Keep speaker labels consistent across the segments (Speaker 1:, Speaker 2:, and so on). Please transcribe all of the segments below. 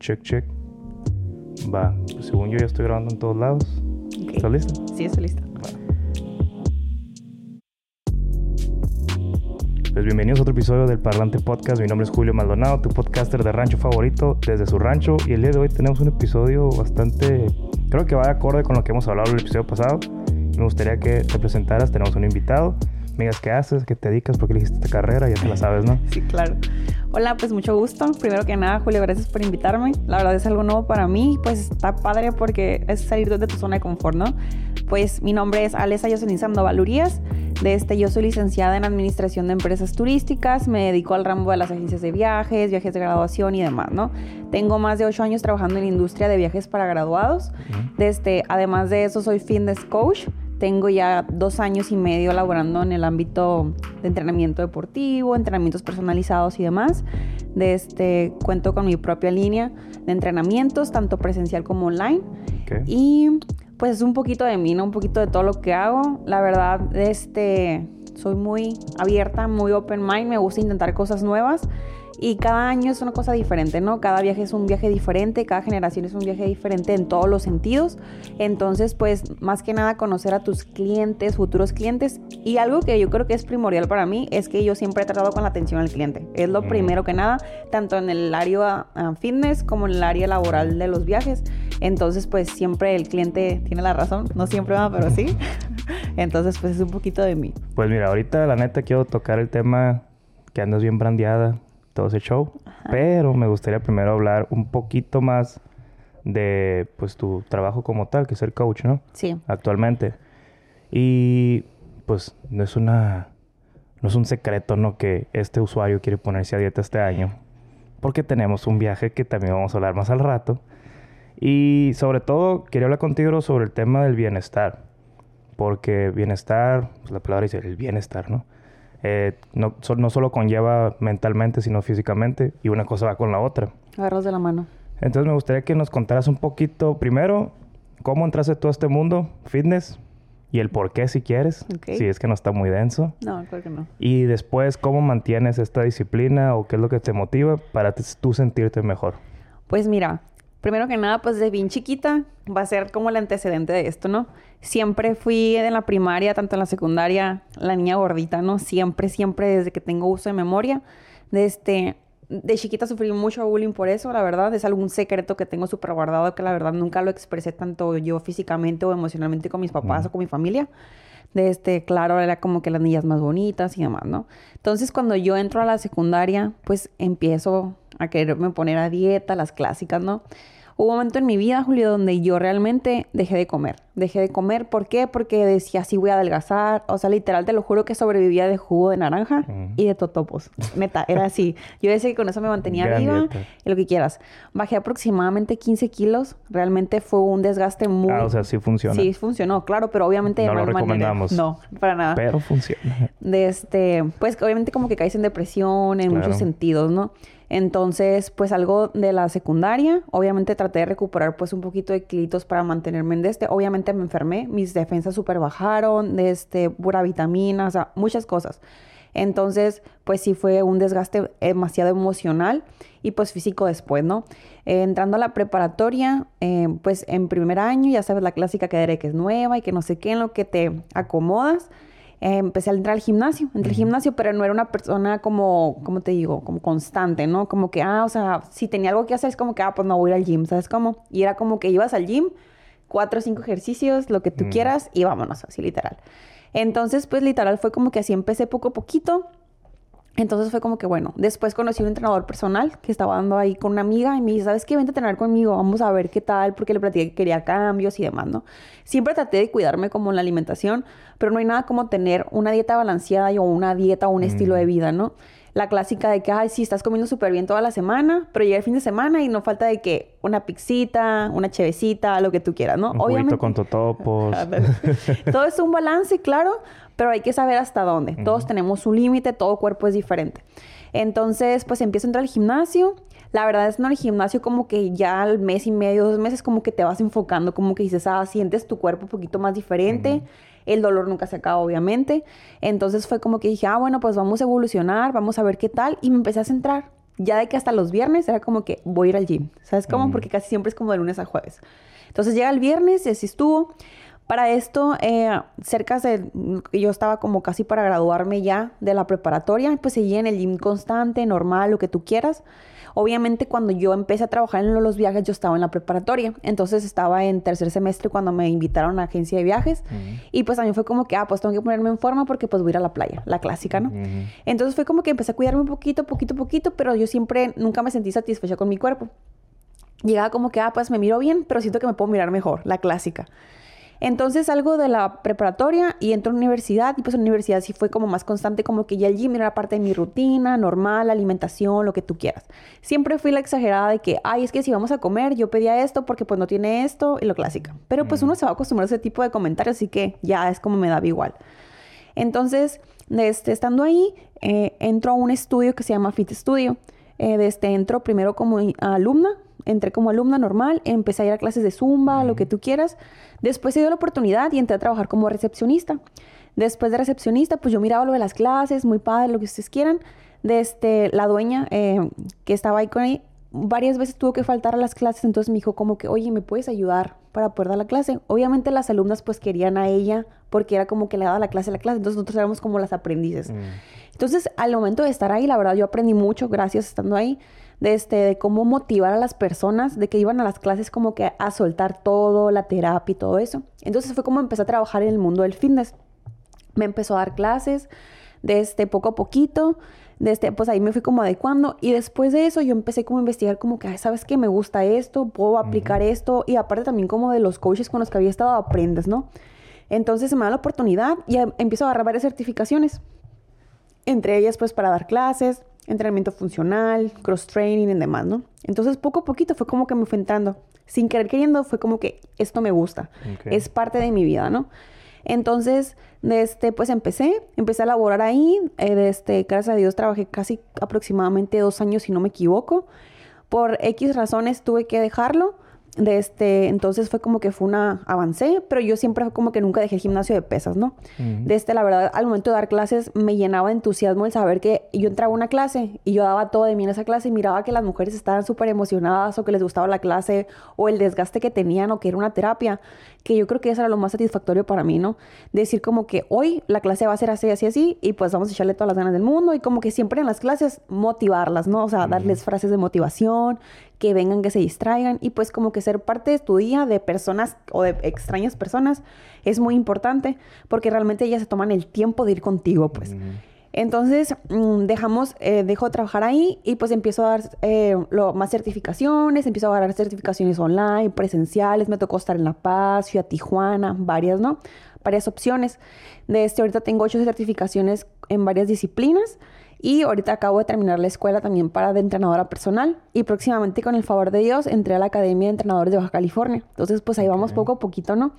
Speaker 1: Check, check. Va. Pues según yo ya estoy grabando en todos lados.
Speaker 2: Ok.
Speaker 1: ¿Estás lista?
Speaker 2: Sí, estoy lista.
Speaker 1: Pues bienvenidos a otro episodio del Parlante Podcast. Mi nombre es Julio Maldonado, tu podcaster de rancho favorito desde su rancho. Y el día de hoy tenemos un episodio bastante, creo que va de acorde con lo que hemos hablado en el episodio pasado. Me gustaría que te presentaras. Tenemos un invitado. Me digas qué haces, qué te dedicas, por qué elegiste esta carrera, ya te la sabes, ¿no?
Speaker 2: Sí, claro. Hola, pues mucho gusto. Primero que nada, Julio, gracias por invitarme. La verdad es algo nuevo para mí, pues está padre porque es salir de tu zona de confort, ¿no? Pues mi nombre es Alesa Yoselin Sandoval Urias. De este, yo soy licenciada en Administración de Empresas Turísticas, me dedico al ramo de las agencias de viajes, viajes de graduación y demás, ¿no? Tengo más de ocho años trabajando en la industria de viajes para graduados. De este, además de eso, soy fitness coach. Tengo ya dos años y medio laborando en el ámbito de entrenamiento deportivo, entrenamientos personalizados y demás. De este, cuento con mi propia línea de entrenamientos, tanto presencial como online.
Speaker 1: Ok.
Speaker 2: Y pues es un poquito de mí, ¿no? Un poquito de todo lo que hago. La verdad, este, soy muy abierta, muy open mind, me gusta intentar cosas nuevas. Y cada año es una cosa diferente, ¿no? Cada viaje es un viaje diferente, cada generación es un viaje diferente en todos los sentidos. Entonces, pues, más que nada conocer a tus clientes, futuros clientes. Y algo que yo creo que es primordial para mí es que yo siempre he tratado con la atención al cliente. Es lo
Speaker 1: Mm.
Speaker 2: primero que nada, tanto en el área ah, fitness como en el área laboral de los viajes. Entonces, pues, siempre el cliente tiene la razón. No siempre va, pero sí. Entonces, pues, es un poquito de mí.
Speaker 1: Pues mira, ahorita la neta quiero tocar el tema que andas bien brandeada, todo ese show. Pero me gustaría primero hablar un poquito más de pues tu trabajo como tal, que es ser coach, ¿no?
Speaker 2: Sí.
Speaker 1: Actualmente. Y pues no es una no es un secreto, ¿no? Que este usuario quiere ponerse a dieta este año. Porque tenemos un viaje que también vamos a hablar más al rato. Y sobre todo, quería hablar contigo sobre el tema del bienestar. Porque bienestar, pues la palabra dice el bienestar, ¿no? Eh, no, so- no solo conlleva mentalmente, sino físicamente. Y una cosa va con la otra.
Speaker 2: Agarros de la mano.
Speaker 1: Entonces me gustaría que nos contaras un poquito, primero, cómo entraste tú a este mundo, fitness, y el por qué si quieres,
Speaker 2: Ok.
Speaker 1: si es que no está muy denso.
Speaker 2: No, creo que no.
Speaker 1: Y después, cómo mantienes esta disciplina o qué es lo que te motiva para tú sentirte mejor.
Speaker 2: Pues mira, primero que nada, pues de bien chiquita va a ser como el antecedente de esto, ¿no? Siempre fui en la primaria, tanto en la secundaria, la niña gordita, ¿no? Siempre, siempre, desde que tengo uso de memoria. De, este, de chiquita sufrí mucho bullying por eso, la verdad. Es algún secreto que tengo súper guardado que la verdad nunca lo expresé tanto yo físicamente o emocionalmente con mis papás o con mi familia. De este, claro, era como que las niñas más bonitas y demás, ¿no? Entonces, cuando yo entro a la secundaria, pues empiezo a quererme poner a dieta, las clásicas, ¿no? Hubo un momento en mi vida, Julio, donde yo realmente dejé de comer. Dejé de comer, ¿por qué? Porque decía, sí voy a adelgazar. O sea, literal, te lo juro que sobrevivía de jugo de naranja y de totopos. Neta, era así. Yo decía que con eso me mantenía
Speaker 1: Gran
Speaker 2: viva
Speaker 1: dieta.
Speaker 2: y lo que quieras. Bajé aproximadamente 15 kilos. Realmente fue un desgaste muy...
Speaker 1: Ah, o sea, sí funciona.
Speaker 2: Sí, funcionó, claro, pero obviamente de
Speaker 1: No lo
Speaker 2: mal manera.
Speaker 1: recomendamos.
Speaker 2: No, para nada.
Speaker 1: Pero funciona.
Speaker 2: De este, pues obviamente como que caes en depresión en
Speaker 1: Claro.
Speaker 2: muchos sentidos, ¿no? Entonces, pues algo de la secundaria, obviamente traté de recuperar pues un poquito de kilitos para mantenerme en este. Obviamente me enfermé, mis defensas súper bajaron, de este, pura vitamina, o sea, muchas cosas. Entonces, pues sí fue un desgaste demasiado emocional y pues físico después, ¿no? Eh, entrando a la preparatoria, eh, pues en primer año, ya sabes la clásica que que es nueva y que no sé qué, en lo que te acomodas. Eh, empecé a entrar al gimnasio, entré al gimnasio, pero no era una persona como, ¿cómo te digo? Como constante, ¿no? Como que, ah, o sea, si tenía algo que hacer, es como que, ah, pues no voy a ir al gym, ¿sabes cómo? Y era como que ibas al gym, cuatro o cinco ejercicios, lo que tú
Speaker 1: Mm.
Speaker 2: quieras, y vámonos, así literal. Entonces, pues literal fue como que así empecé poco a poquito. Entonces fue como que bueno, después conocí un entrenador personal que estaba dando ahí con una amiga y me dice, ¿sabes qué? Vente a entrenar conmigo, vamos a ver qué tal, porque le platiqué que quería cambios y demás, ¿no? Siempre traté de cuidarme como en la alimentación, pero no hay nada como tener una dieta balanceada o una dieta o un estilo de vida, ¿no? La clásica de que, ay, sí, estás comiendo súper bien toda la semana, pero llega el fin de semana y no falta de que una pixita, una chevecita, lo que tú quieras, ¿no?
Speaker 1: Un juguito con totopos.
Speaker 2: Todo es un balance, claro, pero hay que saber hasta dónde. Todos tenemos un límite, todo cuerpo es diferente. Entonces, pues empiezo a entrar al gimnasio. La verdad es no el gimnasio como que ya al mes y medio, dos meses como que te vas enfocando, como que dices, ah, sientes tu cuerpo un poquito más diferente. El dolor nunca se acaba, obviamente. Entonces fue como que dije, ah, bueno, pues vamos a evolucionar, vamos a ver qué tal. Y me empecé a centrar. ya de que hasta los viernes era como que voy a ir al gym. ¿Sabes cómo?
Speaker 1: Mm.
Speaker 2: Porque casi siempre es como de lunes a jueves. Entonces llega el viernes y así estuvo. Para esto, eh, cerca de... Yo estaba como casi para graduarme ya de la preparatoria. Pues seguía en el gym constante, normal, lo que tú quieras. Obviamente cuando yo empecé a trabajar en los viajes, yo estaba en la preparatoria. Entonces estaba en tercer semestre cuando me invitaron a la agencia de viajes.
Speaker 1: Ujú.
Speaker 2: Y pues a mí fue como que, ah, pues tengo que ponerme en forma porque pues voy a ir a la playa, la clásica, ¿no? Entonces fue como que empecé a cuidarme un poquito, poquito, poquito, pero yo siempre nunca me sentí satisfecha con mi cuerpo. Llegaba como que, ah, pues me miro bien, pero siento que me puedo mirar mejor, la clásica. Entonces salgo de la preparatoria y entro a la universidad y pues en la universidad sí fue como más constante, como que ya el gym era parte de mi rutina, normal, alimentación, lo que tú quieras. Siempre fui la exagerada de que, ay, es que si vamos a comer, yo pedía esto porque pues no tiene esto y lo clásica. Pero pues uno se va a acostumbrar a ese tipo de comentarios, así que ya es como me daba igual. Entonces, este, estando ahí, eh, entro a un estudio que se llama Fit Studio. Eh, desde entro primero como alumna, entré como alumna normal, empecé a ir a clases de zumba, lo que tú quieras. Después se dio la oportunidad y entré a trabajar como recepcionista. Después de recepcionista, pues yo miraba lo de las clases, muy padre, lo que ustedes quieran. Desde la dueña eh, que estaba ahí con ahí, varias veces tuvo que faltar a las clases, entonces me dijo como que, oye, ¿me puedes ayudar para poder dar la clase? Obviamente las alumnas pues querían a ella porque era como que le daba la clase a la clase, entonces nosotros éramos como las aprendices.
Speaker 1: Mm.
Speaker 2: Entonces, al momento de estar ahí, la verdad, yo aprendí mucho gracias estando ahí, de, este, de cómo motivar a las personas, de que iban a las clases como que a soltar todo, la terapia y todo eso. Entonces fue como empecé a trabajar en el mundo del fitness. Me empezó a dar clases, de este poco a poquito, de este, pues ahí me fui como adecuando y después de eso yo empecé como a investigar como que, "Ay, ¿sabes qué? Me gusta esto, puedo aplicar esto y aparte también como de los coaches con los que había estado aprendes, ¿no? Entonces se me da la oportunidad y em- empiezo a agarrar varias certificaciones entre ellas pues para dar clases, entrenamiento funcional, cross training y demás, ¿no? Entonces poco a poquito fue como que me fue entrando, sin querer queriendo fue como que esto me gusta, es parte de mi vida, ¿no? Entonces, este, pues empecé, empecé a laborar ahí, eh, este, gracias a Dios trabajé casi aproximadamente dos años, si no me equivoco. Por X razones tuve que dejarlo. De este, entonces fue como que fue una, avancé, pero yo siempre fue como que nunca dejé el gimnasio de pesas, ¿no?
Speaker 1: Ujú.
Speaker 2: De este, la verdad, al momento de dar clases me llenaba de entusiasmo el saber que yo entraba a una clase y yo daba todo de mí en esa clase y miraba que las mujeres estaban súper emocionadas o que les gustaba la clase o el desgaste que tenían o que era una terapia, que yo creo que eso era lo más satisfactorio para mí, ¿no? Decir como que hoy la clase va a ser así, así, así y pues vamos a echarle todas las ganas del mundo y como que siempre en las clases motivarlas, ¿no? O sea, darles frases de motivación, que vengan, que se distraigan y pues como que ser parte de tu día de personas o de extrañas personas es muy importante porque realmente ellas se toman el tiempo de ir contigo, pues. Entonces mm, dejamos, eh, dejo de trabajar ahí y pues empiezo a dar eh, lo- más certificaciones, empiezo a agarrar certificaciones online, presenciales, me tocó estar en La Paz, fui a Tijuana, varias, ¿no? Varias opciones. De este, ahorita tengo ocho certificaciones en varias disciplinas y ahorita acabo de terminar la escuela también para de entrenadora personal y próximamente con el favor de Dios entré a la Academia de Entrenadores de Baja California. Entonces pues ahí vamos
Speaker 1: Ok.
Speaker 2: poco a poquito, ¿no?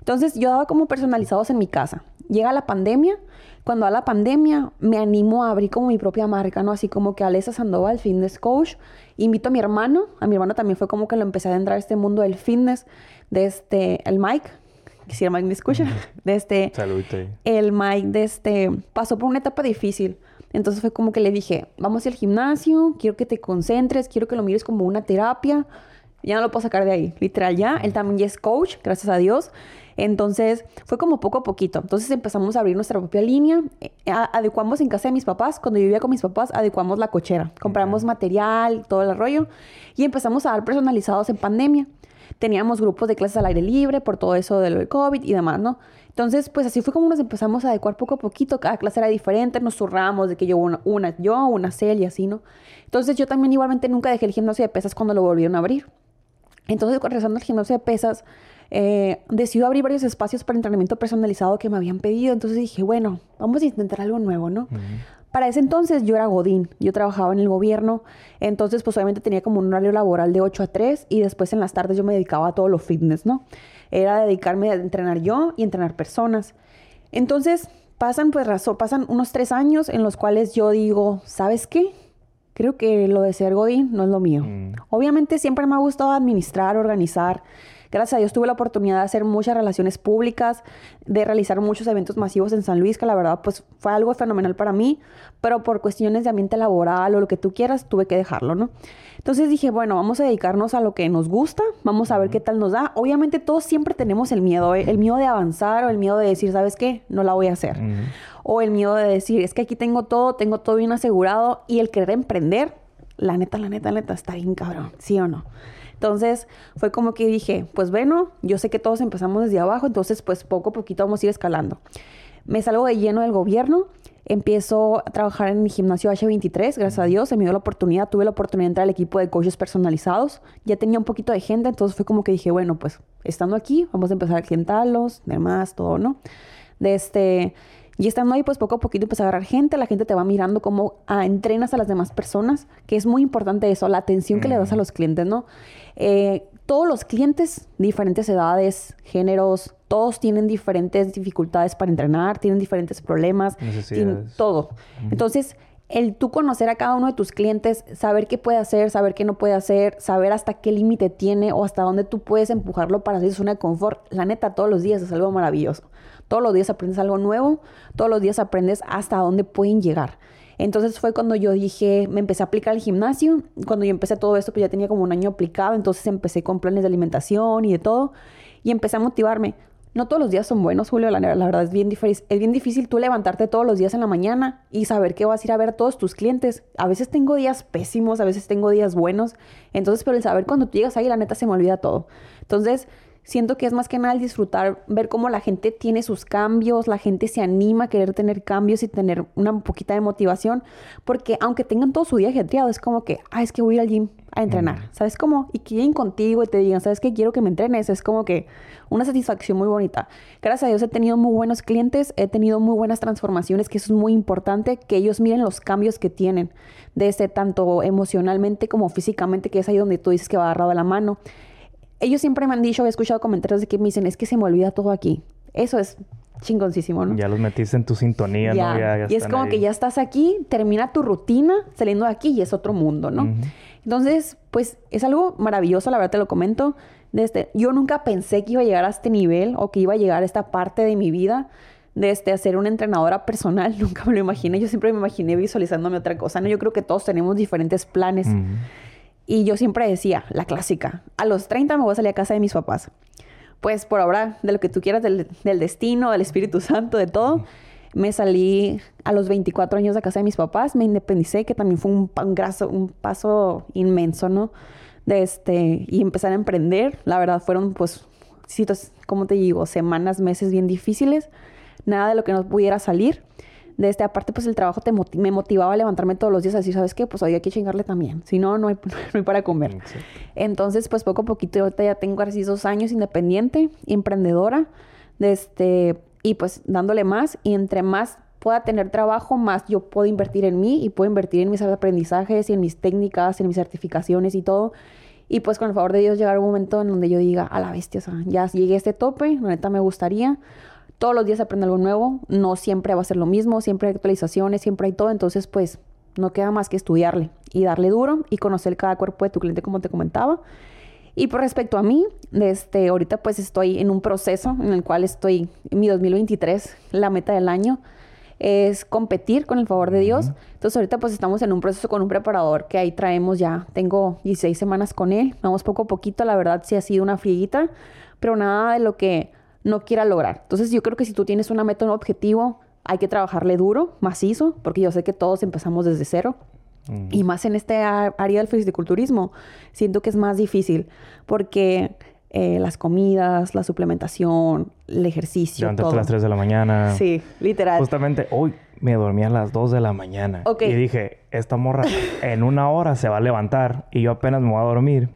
Speaker 2: Entonces yo daba como personalizados en mi casa. Llega la pandemia. Cuando a la pandemia me animo a abrir como mi propia marca, ¿no? Así como que Alessa Sandoval, fitness coach. Invito a mi hermano. A mi hermano también fue como que lo empecé a entrar a este mundo del fitness. De este, el Mike. Que si el Mike me escucha. De este,
Speaker 1: ahí.
Speaker 2: el Mike de este, pasó por una etapa difícil. Entonces fue como que le dije, vamos al gimnasio, quiero que te concentres, quiero que lo mires como una terapia. Ya no lo puedo sacar de ahí, literal ya. Él también ya es coach, gracias a Dios. Entonces fue como poco a poquito. Entonces empezamos a abrir nuestra propia línea. Eh, a- adecuamos en casa de mis papás, cuando yo vivía con mis papás, adecuamos la cochera. Compramos material, todo el rollo. Y empezamos a dar personalizados en pandemia teníamos grupos de clases al aire libre por todo eso del COVID y demás, ¿no? Entonces, pues así fue como nos empezamos a adecuar poco a poquito. Cada clase era diferente, nos zurramos de que yo una, una yo, una Cel y así, ¿no? Entonces, yo también igualmente nunca dejé el gimnasio de pesas cuando lo volvieron a abrir. Entonces, regresando al gimnasio de pesas, eh, decido abrir varios espacios para entrenamiento personalizado que me habían pedido. Entonces dije, bueno, vamos a intentar algo nuevo, ¿no? Para ese entonces yo era Godín, yo trabajaba en el gobierno, entonces pues obviamente tenía como un horario laboral de 8 a 3 y después en las tardes yo me dedicaba a todo lo fitness, ¿no? Era dedicarme a entrenar yo y entrenar personas. Entonces pasan pues razón, pasan unos tres años en los cuales yo digo, ¿sabes qué? Creo que lo de ser Godín no es lo mío.
Speaker 1: Mm.
Speaker 2: Obviamente siempre me ha gustado administrar, organizar, Gracias a Dios tuve la oportunidad de hacer muchas relaciones públicas, de realizar muchos eventos masivos en San Luis, que la verdad pues fue algo fenomenal para mí, pero por cuestiones de ambiente laboral o lo que tú quieras, tuve que dejarlo, ¿no? Entonces dije, bueno, vamos a dedicarnos a lo que nos gusta, vamos a ver qué tal nos da. Obviamente todos siempre tenemos el miedo, ¿eh? el miedo de avanzar o el miedo de decir, ¿sabes qué? No la voy a hacer. O el miedo de decir, es que aquí tengo todo, tengo todo bien asegurado y el querer emprender, la neta, la neta, la neta, está bien cabrón, ¿sí o no? Entonces fue como que dije, pues bueno, yo sé que todos empezamos desde abajo, entonces pues poco a poquito vamos a ir escalando. Me salgo de lleno del gobierno, empiezo a trabajar en mi gimnasio H23, gracias a Dios, se me dio la oportunidad, tuve la oportunidad de entrar al equipo de coaches personalizados, ya tenía un poquito de gente, entonces fue como que dije, bueno, pues estando aquí, vamos a empezar a clientarlos, demás, todo, ¿no? De este... Y estando ahí, pues poco a poquito empieza a agarrar gente, la gente te va mirando cómo ah, entrenas a las demás personas, que es muy importante eso, la atención que le das a los clientes, ¿no? Eh, todos los clientes, diferentes edades, géneros, todos tienen diferentes dificultades para entrenar, tienen diferentes problemas, tienen todo. Entonces, el tú conocer a cada uno de tus clientes, saber qué puede hacer, saber qué no puede hacer, saber hasta qué límite tiene o hasta dónde tú puedes empujarlo para hacer zona de confort, la neta, todos los días es algo maravilloso. Todos los días aprendes algo nuevo, todos los días aprendes hasta dónde pueden llegar. Entonces fue cuando yo dije, me empecé a aplicar al gimnasio. Cuando yo empecé todo esto, pues ya tenía como un año aplicado, entonces empecé con planes de alimentación y de todo. Y empecé a motivarme. No todos los días son buenos, Julio, la, la, verdad es bien, difícil. es bien difícil tú levantarte todos los días en la mañana y saber que vas a ir a ver a todos tus clientes. A veces tengo días pésimos, a veces tengo días buenos. Entonces, pero el saber cuando tú llegas ahí, la neta se me olvida todo. Entonces, Siento que es más que nada el disfrutar, ver cómo la gente tiene sus cambios, la gente se anima a querer tener cambios y tener una poquita de motivación, porque aunque tengan todo su día ajetreado, es como que, ah, es que voy a ir al gym a entrenar, ¿sabes cómo? Y que lleguen contigo y te digan, ¿sabes qué? Quiero que me entrenes, es como que una satisfacción muy bonita. Gracias a Dios he tenido muy buenos clientes, he tenido muy buenas transformaciones, que eso es muy importante, que ellos miren los cambios que tienen, desde tanto emocionalmente como físicamente, que es ahí donde tú dices que va agarrado a la mano ellos siempre me han dicho, he escuchado comentarios de que me dicen, es que se me olvida todo aquí. Eso es chingoncísimo, ¿no?
Speaker 1: Ya los metiste en tu sintonía, ¿no?
Speaker 2: Ya, y es como que ya estás aquí, termina tu rutina, saliendo de aquí y es otro mundo, ¿no? Entonces, pues es algo maravilloso, la verdad te lo comento. Desde, yo nunca pensé que iba a llegar a este nivel o que iba a llegar a esta parte de mi vida de este, ser una entrenadora personal. Nunca me lo imaginé. Yo siempre me imaginé visualizándome otra cosa. ¿no? Yo creo que todos tenemos diferentes planes. Y yo siempre decía, la clásica, a los 30 me voy a salir a casa de mis papás. Pues por ahora, de lo que tú quieras, del, destino, del Espíritu Santo, de todo, me salí a los 24 años de casa de mis papás, me independicé, que también fue un, un, un paso inmenso, ¿no? Este, y empezar a emprender. La verdad, fueron, pues, como te digo, semanas, meses bien difíciles. Nada de lo que no pudiera salir de este, aparte, pues el trabajo te me motivaba a levantarme todos los días así, ¿sabes qué? Pues hoy hay que chingarle también. Si no, no hay, para comer. Entonces, pues poco a poquito, ahorita ya tengo casi dos años independiente, emprendedora, de este, y pues dándole más. Y entre más pueda tener trabajo, más yo puedo invertir en mí y puedo invertir en mis aprendizajes y en mis técnicas, en mis certificaciones y todo. Y pues con el favor de Dios llegar un momento en donde yo diga, a la bestia, o sea, ya llegué a este tope, la neta me gustaría todos los días aprende algo nuevo, no siempre va a ser lo mismo, siempre hay actualizaciones, siempre hay todo, entonces pues no queda más que estudiarle y darle duro y conocer cada cuerpo de tu cliente como te comentaba. Y por respecto a mí, desde ahorita pues estoy en un proceso en el cual estoy en mi 2023, la meta del año es competir con el favor de Dios. Entonces ahorita pues estamos en un proceso con un preparador que ahí traemos ya, tengo 16 semanas con él, vamos poco a poquito, la verdad sí ha sido una frieguita, pero nada de lo que no quiera lograr. Entonces yo creo que si tú tienes una meta, un objetivo, hay que trabajarle duro, macizo, porque yo sé que todos empezamos desde cero. Y más en este área del fisiculturismo, siento que es más difícil porque eh, las comidas, la suplementación, el ejercicio.
Speaker 1: Levantarte a las 3 de la mañana.
Speaker 2: Sí, literal.
Speaker 1: Justamente hoy me dormí a las 2 de la mañana. Y dije, esta morra en una hora se va a levantar y yo apenas me voy a dormir.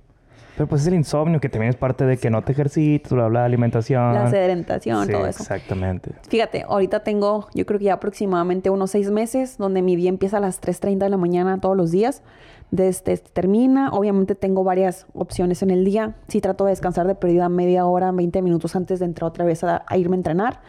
Speaker 1: Pero pues es el insomnio que también es parte de que no te ejercitas, bla, bla, alimentación.
Speaker 2: La sedentación, todo eso.
Speaker 1: Exactamente.
Speaker 2: Fíjate, ahorita tengo, yo creo que ya aproximadamente unos seis meses, donde mi día empieza a las 3.30 de la mañana todos los días. Desde termina, obviamente tengo varias opciones en el día. Sí trato de descansar de pérdida media hora, 20 minutos antes de entrar otra vez a, irme a entrenar.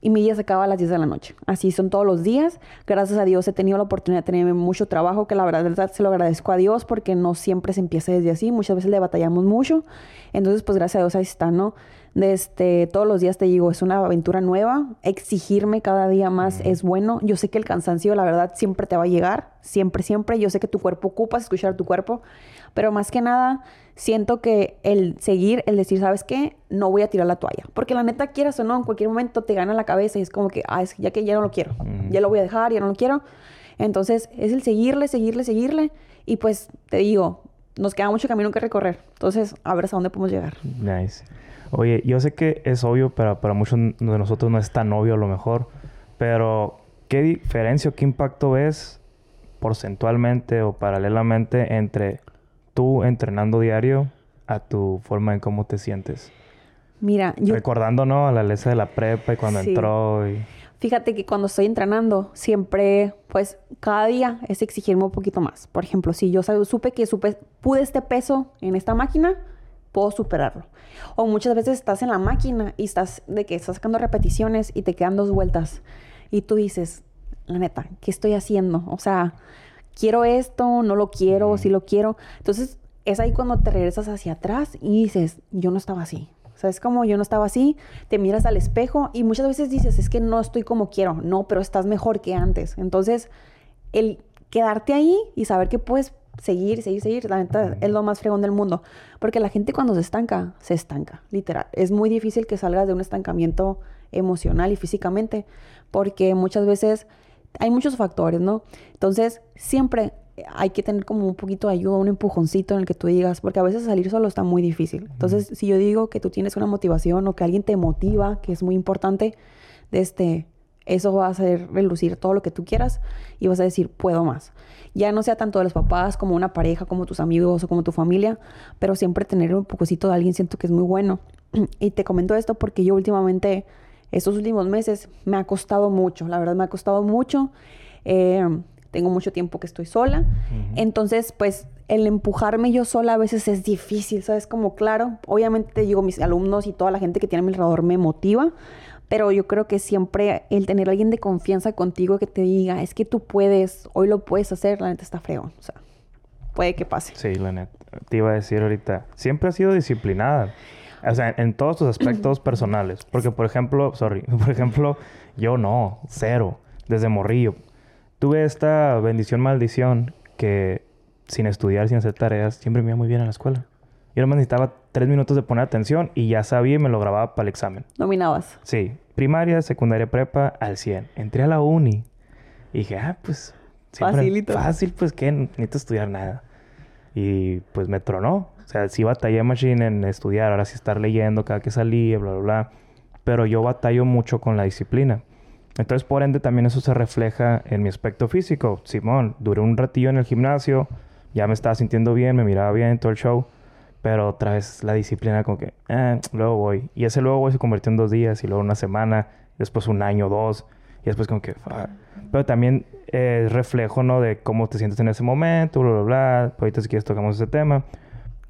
Speaker 2: Y mi día se acaba a las 10 de la noche. Así son todos los días. Gracias a Dios he tenido la oportunidad de tener mucho trabajo, que la verdad se lo agradezco a Dios porque no siempre se empieza desde así. Muchas veces le batallamos mucho. Entonces, pues gracias a Dios ahí está, ¿no? De este, todos los días te digo, es una aventura nueva. Exigirme cada día más es bueno. Yo sé que el cansancio, la verdad, siempre te va a llegar. Siempre, siempre. Yo sé que tu cuerpo ocupas escuchar a tu cuerpo. Pero más que nada, siento que el seguir, el decir, ¿sabes qué? No voy a tirar la toalla. Porque la neta, quieras o no, en cualquier momento te gana la cabeza y es como que, ah, es ya que ya no lo quiero. Ya lo voy a dejar, ya no lo quiero. Entonces, es el seguirle, seguirle, seguirle. Y pues, te digo, nos queda mucho camino que recorrer. Entonces, a ver hasta dónde podemos llegar.
Speaker 1: Nice. Oye, yo sé que es obvio, pero para muchos de nosotros no es tan obvio a lo mejor. Pero, ¿qué diferencia o qué impacto ves porcentualmente o paralelamente entre tú entrenando diario a tu forma en cómo te sientes?
Speaker 2: Mira, yo...
Speaker 1: Recordando, ¿no? A la Lesa de la prepa y cuando entró y...
Speaker 2: Fíjate que cuando estoy entrenando, siempre, pues, cada día es exigirme un poquito más. Por ejemplo, si yo supe que supe, pude este peso en esta máquina, puedo superarlo. O muchas veces estás en la máquina y estás de que estás sacando repeticiones y te quedan dos vueltas. Y tú dices, la neta, ¿qué estoy haciendo? O sea, quiero esto, no lo quiero, si lo quiero. Entonces, es ahí cuando te regresas hacia atrás y dices, yo no estaba así. O sea, es como yo no estaba así, te miras al espejo y muchas veces dices, es que no estoy como quiero. No, pero estás mejor que antes. Entonces, el quedarte ahí y saber que puedes seguir, seguir, seguir, la neta es lo más fregón del mundo. Porque la gente cuando se estanca, se estanca, literal. Es muy difícil que salgas de un estancamiento emocional y físicamente, porque muchas veces hay muchos factores, ¿no? Entonces, siempre hay que tener como un poquito de ayuda, un empujoncito en el que tú digas, porque a veces salir solo está muy difícil. Entonces, si yo digo que tú tienes una motivación o que alguien te motiva, que es muy importante, de este, eso va a hacer relucir todo lo que tú quieras y vas a decir, puedo más. Ya no sea tanto de los papás como una pareja, como tus amigos o como tu familia, pero siempre tener un poquito de alguien siento que es muy bueno. Y te comento esto porque yo últimamente estos últimos meses me ha costado mucho, la verdad me ha costado mucho. Eh, tengo mucho tiempo que estoy sola. Entonces, pues el empujarme yo sola a veces es difícil, ¿sabes? Como claro, obviamente te digo, mis alumnos y toda la gente que tiene a mi alrededor me motiva, pero yo creo que siempre el tener a alguien de confianza contigo que te diga, es que tú puedes, hoy lo puedes hacer, la neta está fregón, o sea, puede que pase.
Speaker 1: Sí, la neta. Te iba a decir ahorita, siempre has sido disciplinada. O sea, en todos tus aspectos personales. Porque, por ejemplo, sorry, por ejemplo, yo no, cero, desde morrillo. Tuve esta bendición, maldición, que sin estudiar, sin hacer tareas, siempre me iba muy bien en la escuela. Yo nomás necesitaba tres minutos de poner atención y ya sabía y me lo grababa para el examen.
Speaker 2: ¿Dominabas?
Speaker 1: Sí. Primaria, secundaria, prepa, al 100. Entré a la uni y dije, ah, pues...
Speaker 2: Facilito.
Speaker 1: Fácil, pues que necesito estudiar nada. Y pues me tronó. O sea, sí batallé machine en estudiar, ahora sí estar leyendo cada que salía, bla, bla, bla. Pero yo batallo mucho con la disciplina. Entonces, por ende, también eso se refleja en mi aspecto físico. Simón, duré un ratillo en el gimnasio, ya me estaba sintiendo bien, me miraba bien todo el show. Pero otra vez la disciplina como que, eh, luego voy. Y ese luego voy se convirtió en dos días y luego una semana, después un año, dos. Y después como que, Pero también es reflejo, ¿no? De cómo te sientes en ese momento, bla, bla, bla. Ahorita si quieres tocamos ese tema.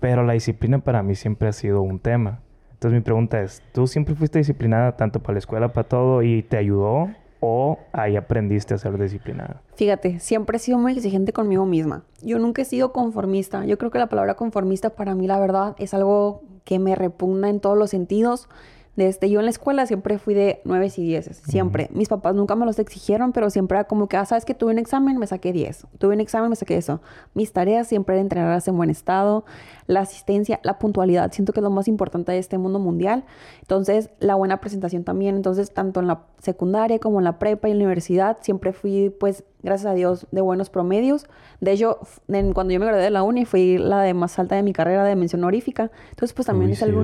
Speaker 1: Pero la disciplina para mí siempre ha sido un tema. Entonces mi pregunta es, ¿tú siempre fuiste disciplinada tanto para la escuela, para todo y te ayudó? ¿O ahí aprendiste a ser disciplinada?
Speaker 2: Fíjate, siempre he sido muy exigente conmigo misma. Yo nunca he sido conformista. Yo creo que la palabra conformista para mí, la verdad, es algo que me repugna en todos los sentidos. Desde yo en la escuela siempre fui de 9 y 10, siempre. Mis papás nunca me los exigieron, pero siempre era como que, ah, sabes que tuve un examen, me saqué 10. Tuve un examen, me saqué eso. Mis tareas siempre eran entrenarlas en buen estado, la asistencia, la puntualidad, siento que es lo más importante de este mundo mundial. Entonces, la buena presentación también. Entonces, tanto en la secundaria como en la prepa y en la universidad, siempre fui, pues, gracias a Dios, de buenos promedios. De hecho, cuando yo me gradué de la uni, fui la de más alta de mi carrera de mención honorífica. Entonces, pues también es, algo,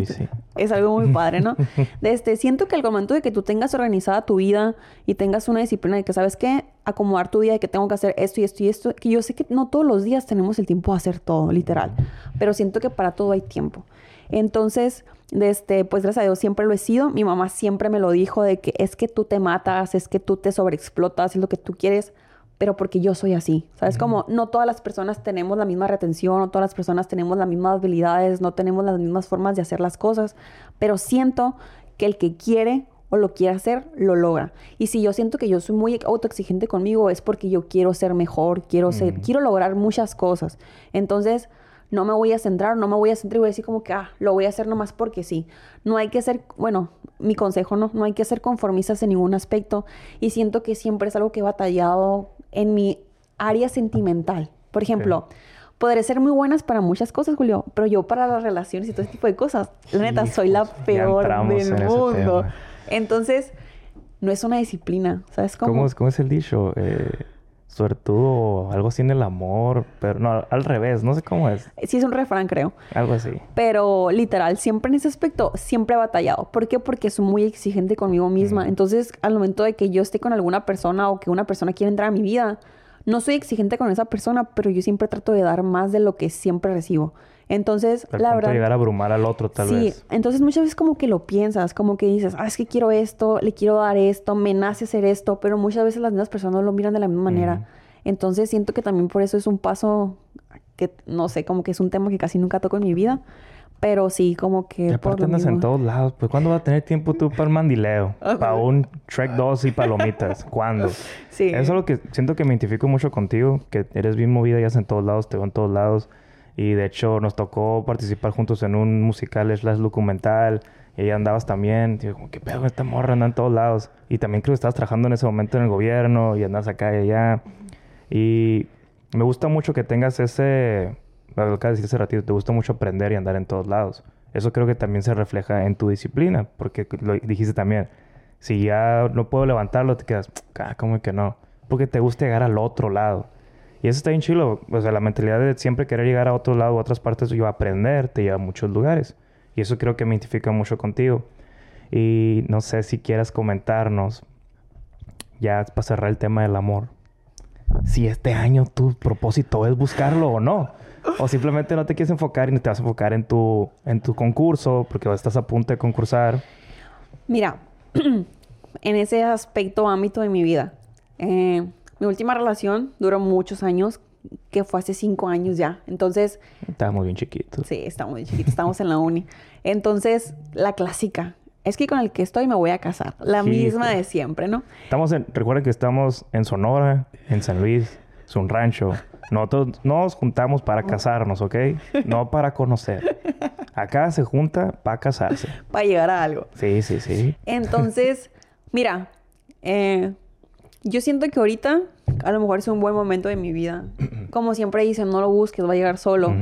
Speaker 2: es algo muy padre, ¿no? de este, siento que al momento de que tú tengas organizada tu vida y tengas una disciplina de que, ¿sabes qué? Acomodar tu día de que tengo que hacer esto y esto y esto, que yo sé que no todos los días tenemos el tiempo de hacer todo, literal. Pero siento que para todo hay tiempo. Entonces, este, pues gracias a Dios siempre lo he sido. Mi mamá siempre me lo dijo de que es que tú te matas, es que tú te sobreexplotas, es lo que tú quieres pero porque yo soy así. ¿Sabes? Como no todas las personas tenemos la misma retención, no todas las personas tenemos las mismas habilidades, no tenemos las mismas formas de hacer las cosas, pero siento que el que quiere o lo quiere hacer, lo logra. Y si yo siento que yo soy muy autoexigente conmigo, es porque yo quiero ser mejor, quiero ser,
Speaker 1: Mm.
Speaker 2: quiero lograr muchas cosas. Entonces, no me voy a centrar, no me voy a centrar y voy a decir como que, ah, lo voy a hacer nomás porque sí. No hay que ser, bueno, mi consejo no, no hay que ser conformistas en ningún aspecto. Y siento que siempre es algo que he batallado en mi área sentimental. Por ejemplo, podré ser muy buenas para muchas cosas, Julio, pero yo para las relaciones y todo ese tipo de cosas, la neta, soy la peor del
Speaker 1: en
Speaker 2: mundo. Entonces, no es una disciplina, ¿sabes cómo?
Speaker 1: ¿Cómo, es, cómo es el dicho? Eh, suertudo o algo así en el amor, pero no, al revés, no sé cómo es,
Speaker 2: Sí, es un refrán, creo.
Speaker 1: algo así.
Speaker 2: Pero literal, siempre en ese aspecto, siempre he batallado. ¿Por qué? Porque soy muy exigente conmigo misma.
Speaker 1: Mm.
Speaker 2: Entonces, al momento de que yo esté con alguna persona o que una persona quiera entrar a mi vida, no soy exigente con esa persona, pero yo siempre trato de dar más de lo que siempre recibo. Entonces,
Speaker 1: Al
Speaker 2: la
Speaker 1: punto
Speaker 2: verdad...
Speaker 1: llegar a abrumar al otro, tal
Speaker 2: sí,
Speaker 1: vez.
Speaker 2: entonces muchas veces como que lo piensas, como que dices, ah, es que quiero esto, le quiero dar esto, me nace hacer esto, pero muchas veces las mismas personas no lo miran de la misma manera. Entonces siento que también por eso es un paso que, no sé, como que es un tema que casi nunca toco en mi vida, pero sí, como que...
Speaker 1: Y
Speaker 2: por
Speaker 1: aparte
Speaker 2: lo
Speaker 1: andas en
Speaker 2: mismo.
Speaker 1: todos lados. Pues, ¿cuándo vas a tener tiempo tú para el mandileo? Para un Trek 2 y palomitas. ¿Cuándo?
Speaker 2: Sí.
Speaker 1: Eso es lo que siento que me identifico mucho contigo. Que eres bien movida, ya en todos lados, te veo en todos lados. Y de hecho nos tocó participar juntos en un musical slash documental. Y ahí andabas también. Digo, como, ¿qué pedo con esta morra? Anda en todos lados. Y también creo que estabas trabajando en ese momento en el gobierno. Y andas acá y allá. Y me gusta mucho que tengas ese... Lo que decir hace ratito. Te gusta mucho aprender y andar en todos lados. Eso creo que también se refleja en tu disciplina. Porque lo dijiste también. Si ya no puedo levantarlo, te quedas... Ah, ¿cómo que no? Porque te gusta llegar al otro lado. Y eso está bien chilo. O sea, la mentalidad de siempre querer llegar a otro lado, a otras partes, y aprender, te lleva a muchos lugares. Y eso creo que me identifica mucho contigo. Y no sé si quieras comentarnos, ya para cerrar el tema del amor, si este año tu propósito es buscarlo o no. O simplemente no te quieres enfocar y te vas a enfocar en tu, en tu concurso, porque estás a punto de concursar.
Speaker 2: Mira, en ese aspecto, ámbito de mi vida, eh, mi última relación duró muchos años, que fue hace cinco años ya. Entonces,
Speaker 1: Estábamos bien chiquitos.
Speaker 2: sí, estamos muy chiquitos, estamos en la uni. Entonces, la clásica, es que con el que estoy me voy a casar. La misma de siempre, ¿no?
Speaker 1: Estamos en, recuerden que estamos en Sonora, en San Luis, es un rancho. Nosotros nos juntamos para casarnos, ¿ok? No para conocer. Acá se junta para casarse.
Speaker 2: Para llegar a algo.
Speaker 1: Sí, sí, sí.
Speaker 2: Entonces, mira, eh, yo siento que ahorita a lo mejor es un buen momento de mi vida. Como siempre dicen, no lo busques, va a llegar solo.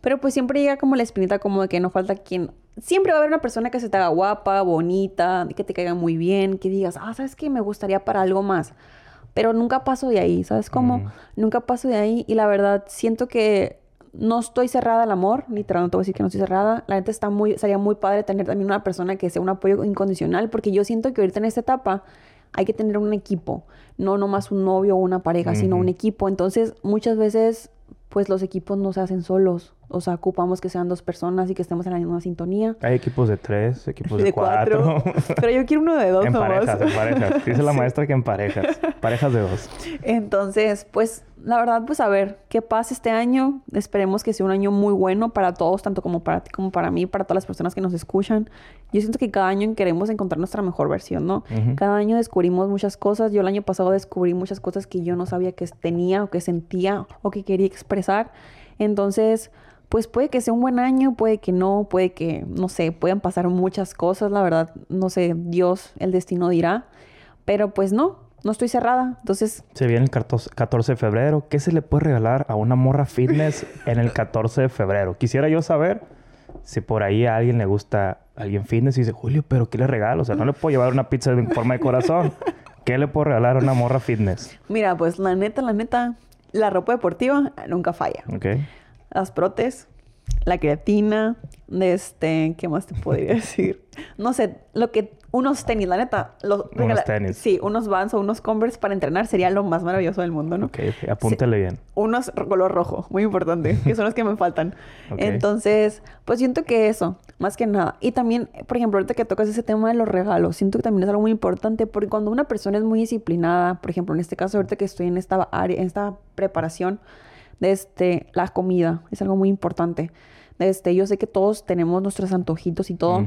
Speaker 2: Pero pues siempre llega como la espinita como de que no falta quien... Siempre va a haber una persona que se te haga guapa, bonita, que te caiga muy bien, que digas, ah, ¿sabes qué? Me gustaría para algo más. Pero nunca paso de ahí, ¿sabes cómo? Nunca paso de ahí y la verdad siento que no estoy cerrada al amor, literal, no te voy a decir que no estoy cerrada. La neta está muy, sería muy padre tener también una persona que sea un apoyo incondicional, porque yo siento que ahorita en esta etapa hay que tener un equipo, no nomás un novio o una pareja, sino un equipo. Entonces, muchas veces, pues los equipos no se hacen solos. O sea, ocupamos que sean dos personas y que estemos en la misma sintonía.
Speaker 1: Hay equipos de tres, equipos de, cuatro.
Speaker 2: Pero yo quiero uno de dos
Speaker 1: en
Speaker 2: nomás.
Speaker 1: parejas, en parejas. Dice la maestra que en parejas. Parejas de dos.
Speaker 2: Entonces, pues la verdad, pues a ver qué pasa este año. Esperemos que sea un año muy bueno para todos, tanto como para ti como para mí, para todas las personas que nos escuchan. Yo siento que cada año queremos encontrar nuestra mejor versión, ¿no? Cada año descubrimos muchas cosas. Yo el año pasado descubrí muchas cosas que yo no sabía que tenía o que sentía o que quería expresar. Entonces, pues puede que sea un buen año, puede que no, puede que, no sé, puedan pasar muchas cosas, la verdad, no sé, Dios, el destino dirá. Pero pues no, no estoy cerrada. Entonces,
Speaker 1: Se viene el 14 14 de febrero. ¿Qué se le puede regalar a una morra fitness en el 14 de febrero? Quisiera yo saber si por ahí a alguien le gusta alguien fitness y dice, Julio, ¿pero qué le regalo? O sea, no le puedo llevar una pizza en forma de corazón. ¿Qué le puedo regalar a una morra fitness?
Speaker 2: Mira, pues la neta, la neta, la ropa deportiva nunca falla.
Speaker 1: ¿Ok?
Speaker 2: Las protes, la creatina, de este, ¿qué más te podría decir? No sé, lo que unos tenis, la neta, los
Speaker 1: Unos tenis.
Speaker 2: Sí, unos Vans o unos Converse para entrenar sería lo más maravilloso del mundo, ¿no?
Speaker 1: Ok, ok. Apúntale bien.
Speaker 2: Unos color rojo, muy importante, que son los que me faltan. Entonces, pues siento que eso, más que nada. Y también, por ejemplo, ahorita que tocas ese tema de los regalos, siento que también es algo muy importante porque cuando una persona es muy disciplinada, por ejemplo, en este caso, ahorita que estoy en esta área, en esta preparación, este, la comida es algo muy importante. Este, yo sé que todos tenemos nuestros antojitos y todo.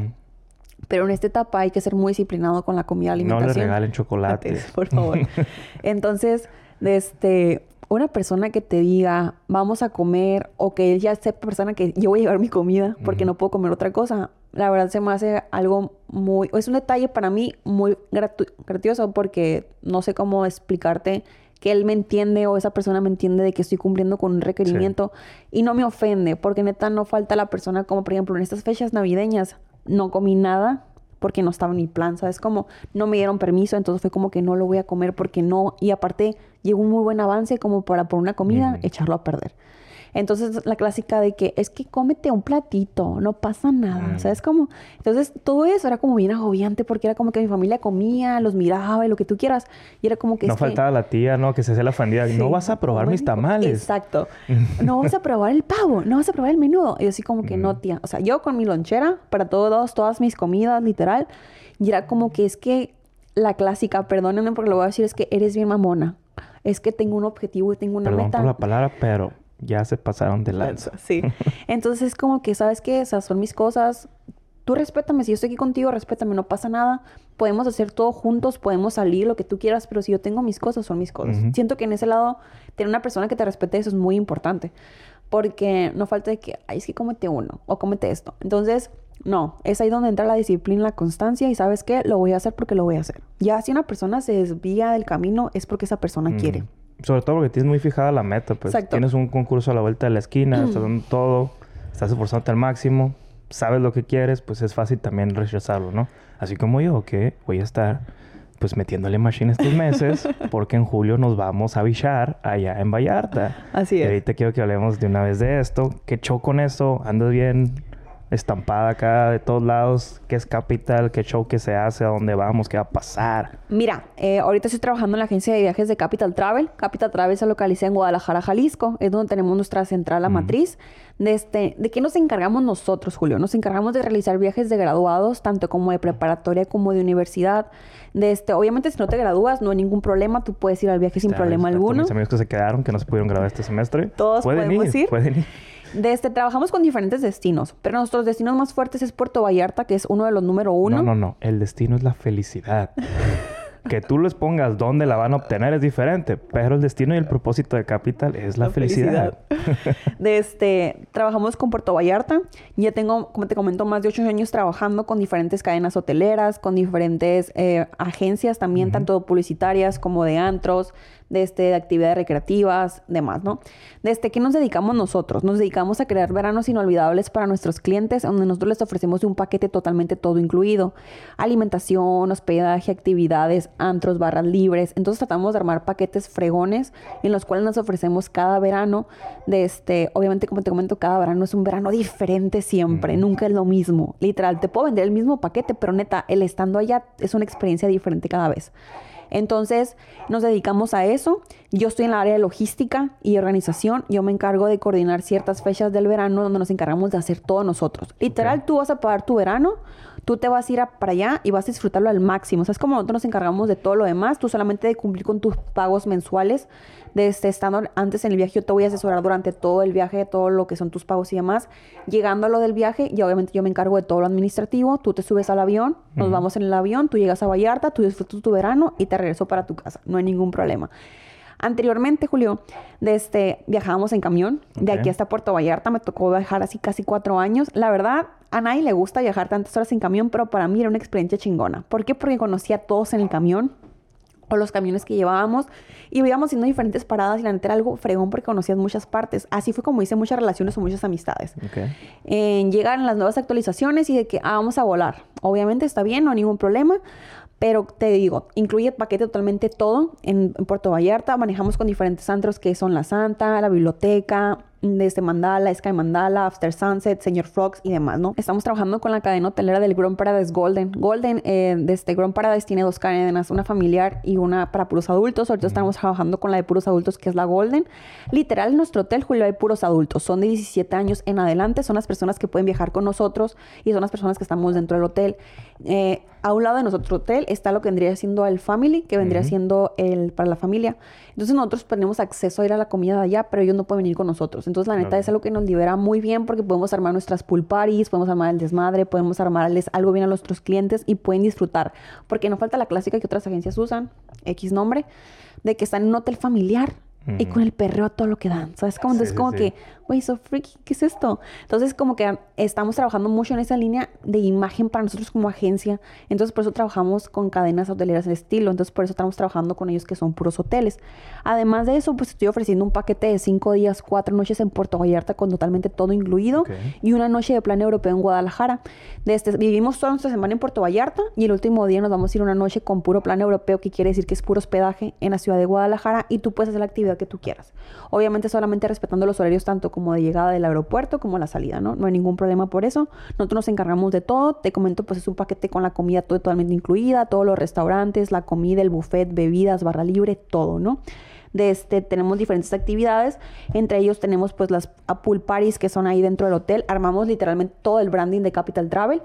Speaker 2: Pero en esta etapa hay que ser muy disciplinado con la comida alimentación.
Speaker 1: No le regalen chocolate.
Speaker 2: Por favor. Entonces, este, una persona que te diga, vamos a comer, o que él ya sepa persona que yo voy a llevar mi comida porque no puedo comer otra cosa, la verdad se me hace algo muy, es un detalle para mí muy gracioso porque no sé cómo explicarte que él me entiende o esa persona me entiende de que estoy cumpliendo con un requerimiento y no me ofende porque neta no falta la persona como por ejemplo en estas fechas navideñas no comí nada porque no estaba en mi plan, ¿sabes? Como no me dieron permiso, entonces fue como que no lo voy a comer porque no, y aparte llegó un muy buen avance como para por una comida echarlo a perder. Entonces, la clásica de que es que cómete un platito, no pasa nada. O sea, es como. Entonces, todo eso era como bien agobiante porque era como que mi familia comía, los miraba y lo que tú quieras. Y era como que.
Speaker 1: No faltaba la tía, ¿no? Que se hacía la fandilla. no vas a probar mis tamales.
Speaker 2: Exacto. no vas a probar el pavo, no vas a probar el menudo. Y así como que no, tía. O sea, yo con mi lonchera para todos, todas mis comidas, literal. Y era como que es que la clásica, perdónenme porque lo voy a decir, es que eres bien mamona. Es que tengo un objetivo y tengo una
Speaker 1: Perdón
Speaker 2: meta.
Speaker 1: por la palabra, pero ya se pasaron de lanza.
Speaker 2: Sí. Entonces es como que, ¿sabes qué? Esas son mis cosas. Tú respétame, si yo estoy aquí contigo, respétame, no pasa nada. Podemos hacer todo juntos, podemos salir, lo que tú quieras, pero si yo tengo mis cosas, son mis cosas. Siento que en ese lado, tener una persona que te respete, eso es muy importante. Porque no falta de que, ay, es que cómete uno o cómete esto. Entonces, no, es ahí donde entra la disciplina, la constancia y sabes qué, lo voy a hacer porque lo voy a hacer. Ya si una persona se desvía del camino es porque esa persona quiere.
Speaker 1: Sobre todo porque tienes muy fijada la meta, pues. Tienes un concurso a la vuelta de la esquina, estás dando todo, estás esforzándote al máximo, sabes lo que quieres, pues es fácil también rechazarlo, ¿no? Así como yo, que voy a estar pues metiéndole machine estos meses, porque en julio nos vamos a bichar allá en Vallarta.
Speaker 2: Así es.
Speaker 1: Y ahorita quiero que hablemos de una vez de esto. ¿Qué show con eso? ¿Andas bien? Estampada acá de todos lados. ¿Qué es Capital? ¿Qué show que se hace? ¿A dónde vamos? ¿Qué va a pasar?
Speaker 2: Mira, eh, ahorita estoy trabajando en la agencia de viajes de Capital Travel. Capital Travel se localiza en Guadalajara, Jalisco. Es donde tenemos nuestra central, la matriz. De, este, ¿De qué nos encargamos nosotros, Julio? Nos encargamos de realizar viajes de graduados, tanto como de preparatoria como de universidad. De este, obviamente, si no te gradúas, no hay ningún problema. Tú puedes ir al viaje sin problema alguno.
Speaker 1: Mis amigos que se quedaron, que no se pudieron grabar este semestre.
Speaker 2: Todos
Speaker 1: pueden
Speaker 2: podemos
Speaker 1: ir. Pueden ir.
Speaker 2: Desde, este, trabajamos con diferentes destinos, pero nuestros destinos más fuertes es Puerto Vallarta, que es uno de los número uno.
Speaker 1: No, no, no. El destino es la felicidad. que tú les pongas dónde la van a obtener es diferente, pero el destino y el propósito de Capital es la, felicidad.
Speaker 2: de este, trabajamos con Puerto Vallarta. Ya tengo, como te comento, más de ocho años trabajando con diferentes cadenas hoteleras, con diferentes eh, agencias también, tanto publicitarias como de antros, de, este, de actividades recreativas, demás, ¿no? Desde este, qué nos dedicamos nosotros? Nos dedicamos a crear veranos inolvidables para nuestros clientes, donde nosotros les ofrecemos un paquete totalmente todo incluido. Alimentación, hospedaje, actividades, antros, barras libres. Entonces tratamos de armar paquetes fregones en los cuales nos ofrecemos cada verano. De este, obviamente, como te comento, cada verano es un verano diferente siempre, nunca es lo mismo. Literal, te puedo vender el mismo paquete, pero neta, el estando allá es una experiencia diferente cada vez. Entonces, nos dedicamos a eso. Yo estoy en la área de logística y organización. Yo me encargo de coordinar ciertas fechas del verano donde nos encargamos de hacer todo nosotros. Literal, tú vas a pagar tu verano, tú te vas a ir para allá y vas a disfrutarlo al máximo. O sea, es como nosotros nos encargamos de todo lo demás. Tú solamente de cumplir con tus pagos mensuales de este estando antes en el viaje, yo te voy a asesorar durante todo el viaje, todo lo que son tus pagos y demás. Llegando a lo del viaje, y obviamente yo me encargo de todo lo administrativo. Tú te subes al avión, nos vamos en el avión, tú llegas a Vallarta, tú disfrutas tu verano y te regreso para tu casa. No hay ningún problema. Anteriormente, Julio, desde, este, viajábamos en camión. De aquí hasta Puerto Vallarta me tocó viajar así casi cuatro años. La verdad, a nadie le gusta viajar tantas horas en camión, pero para mí era una experiencia chingona. ¿Por qué? Porque conocía a todos en el camión o los camiones que llevábamos y íbamos haciendo diferentes paradas y la neta era algo fregón porque conocías muchas partes. Así fue como hice muchas relaciones o muchas amistades. En llegar en las nuevas actualizaciones y de que, ah, vamos a volar. Obviamente está bien, no hay ningún problema. Pero te digo, incluye paquete totalmente todo en, Puerto Vallarta. Manejamos con diferentes antros que son La Santa, la biblioteca, desde Mandala, Sky Mandala, After Sunset, Señor Frogs y demás, ¿no? Estamos trabajando con la cadena hotelera del Grand Paradise Golden. Golden, eh, desde Grand Paradise tiene dos cadenas, una familiar y una para puros adultos. Ahorita estamos trabajando con la de puros adultos, que es la Golden. Literal, en nuestro hotel, Julio, hay puros adultos. Son de 17 años en adelante. Son las personas que pueden viajar con nosotros y son las personas que estamos dentro del hotel. Eh, a un lado de nuestro hotel está lo que vendría siendo el family, que vendría siendo el para la familia. Entonces nosotros tenemos acceso a ir a la comida de allá, pero ellos no pueden venir con nosotros. Nosotros. Entonces, la neta es algo que nos libera muy bien porque podemos armar nuestras pool parties, podemos armar el desmadre, podemos armarles algo bien a nuestros clientes y pueden disfrutar. Porque no falta la clásica que otras agencias usan, X nombre, de que están en un hotel familiar y con el perreo todo lo que dan. ¿Sabes? Como, entonces, como que, güey, so freaky, ¿qué es esto? Entonces, como que estamos trabajando mucho en esa línea de imagen para nosotros como agencia. Entonces, por eso trabajamos con cadenas hoteleras de estilo. Entonces, por eso estamos trabajando con ellos que son puros hoteles. Además de eso, pues estoy ofreciendo un paquete de cinco días, cuatro noches en Puerto Vallarta con totalmente todo incluido y una noche de plan europeo en Guadalajara. Desde, vivimos toda nuestra semana en Puerto Vallarta y el último día nos vamos a ir una noche con puro plan europeo, que quiere decir que es puro hospedaje en la ciudad de Guadalajara y tú puedes hacer la actividad que tú quieras. Obviamente solamente respetando los horarios tanto como de llegada del aeropuerto como la salida, ¿no? No hay ningún problema por eso. Nosotros nos encargamos de todo. Te comento, pues es un paquete con la comida totalmente incluida, todos los restaurantes, la comida, el buffet, bebidas, barra libre, todo, ¿no? De este, tenemos diferentes actividades. Entre ellos tenemos pues las pool parties que son ahí dentro del hotel. Armamos literalmente todo el branding de Capital Travel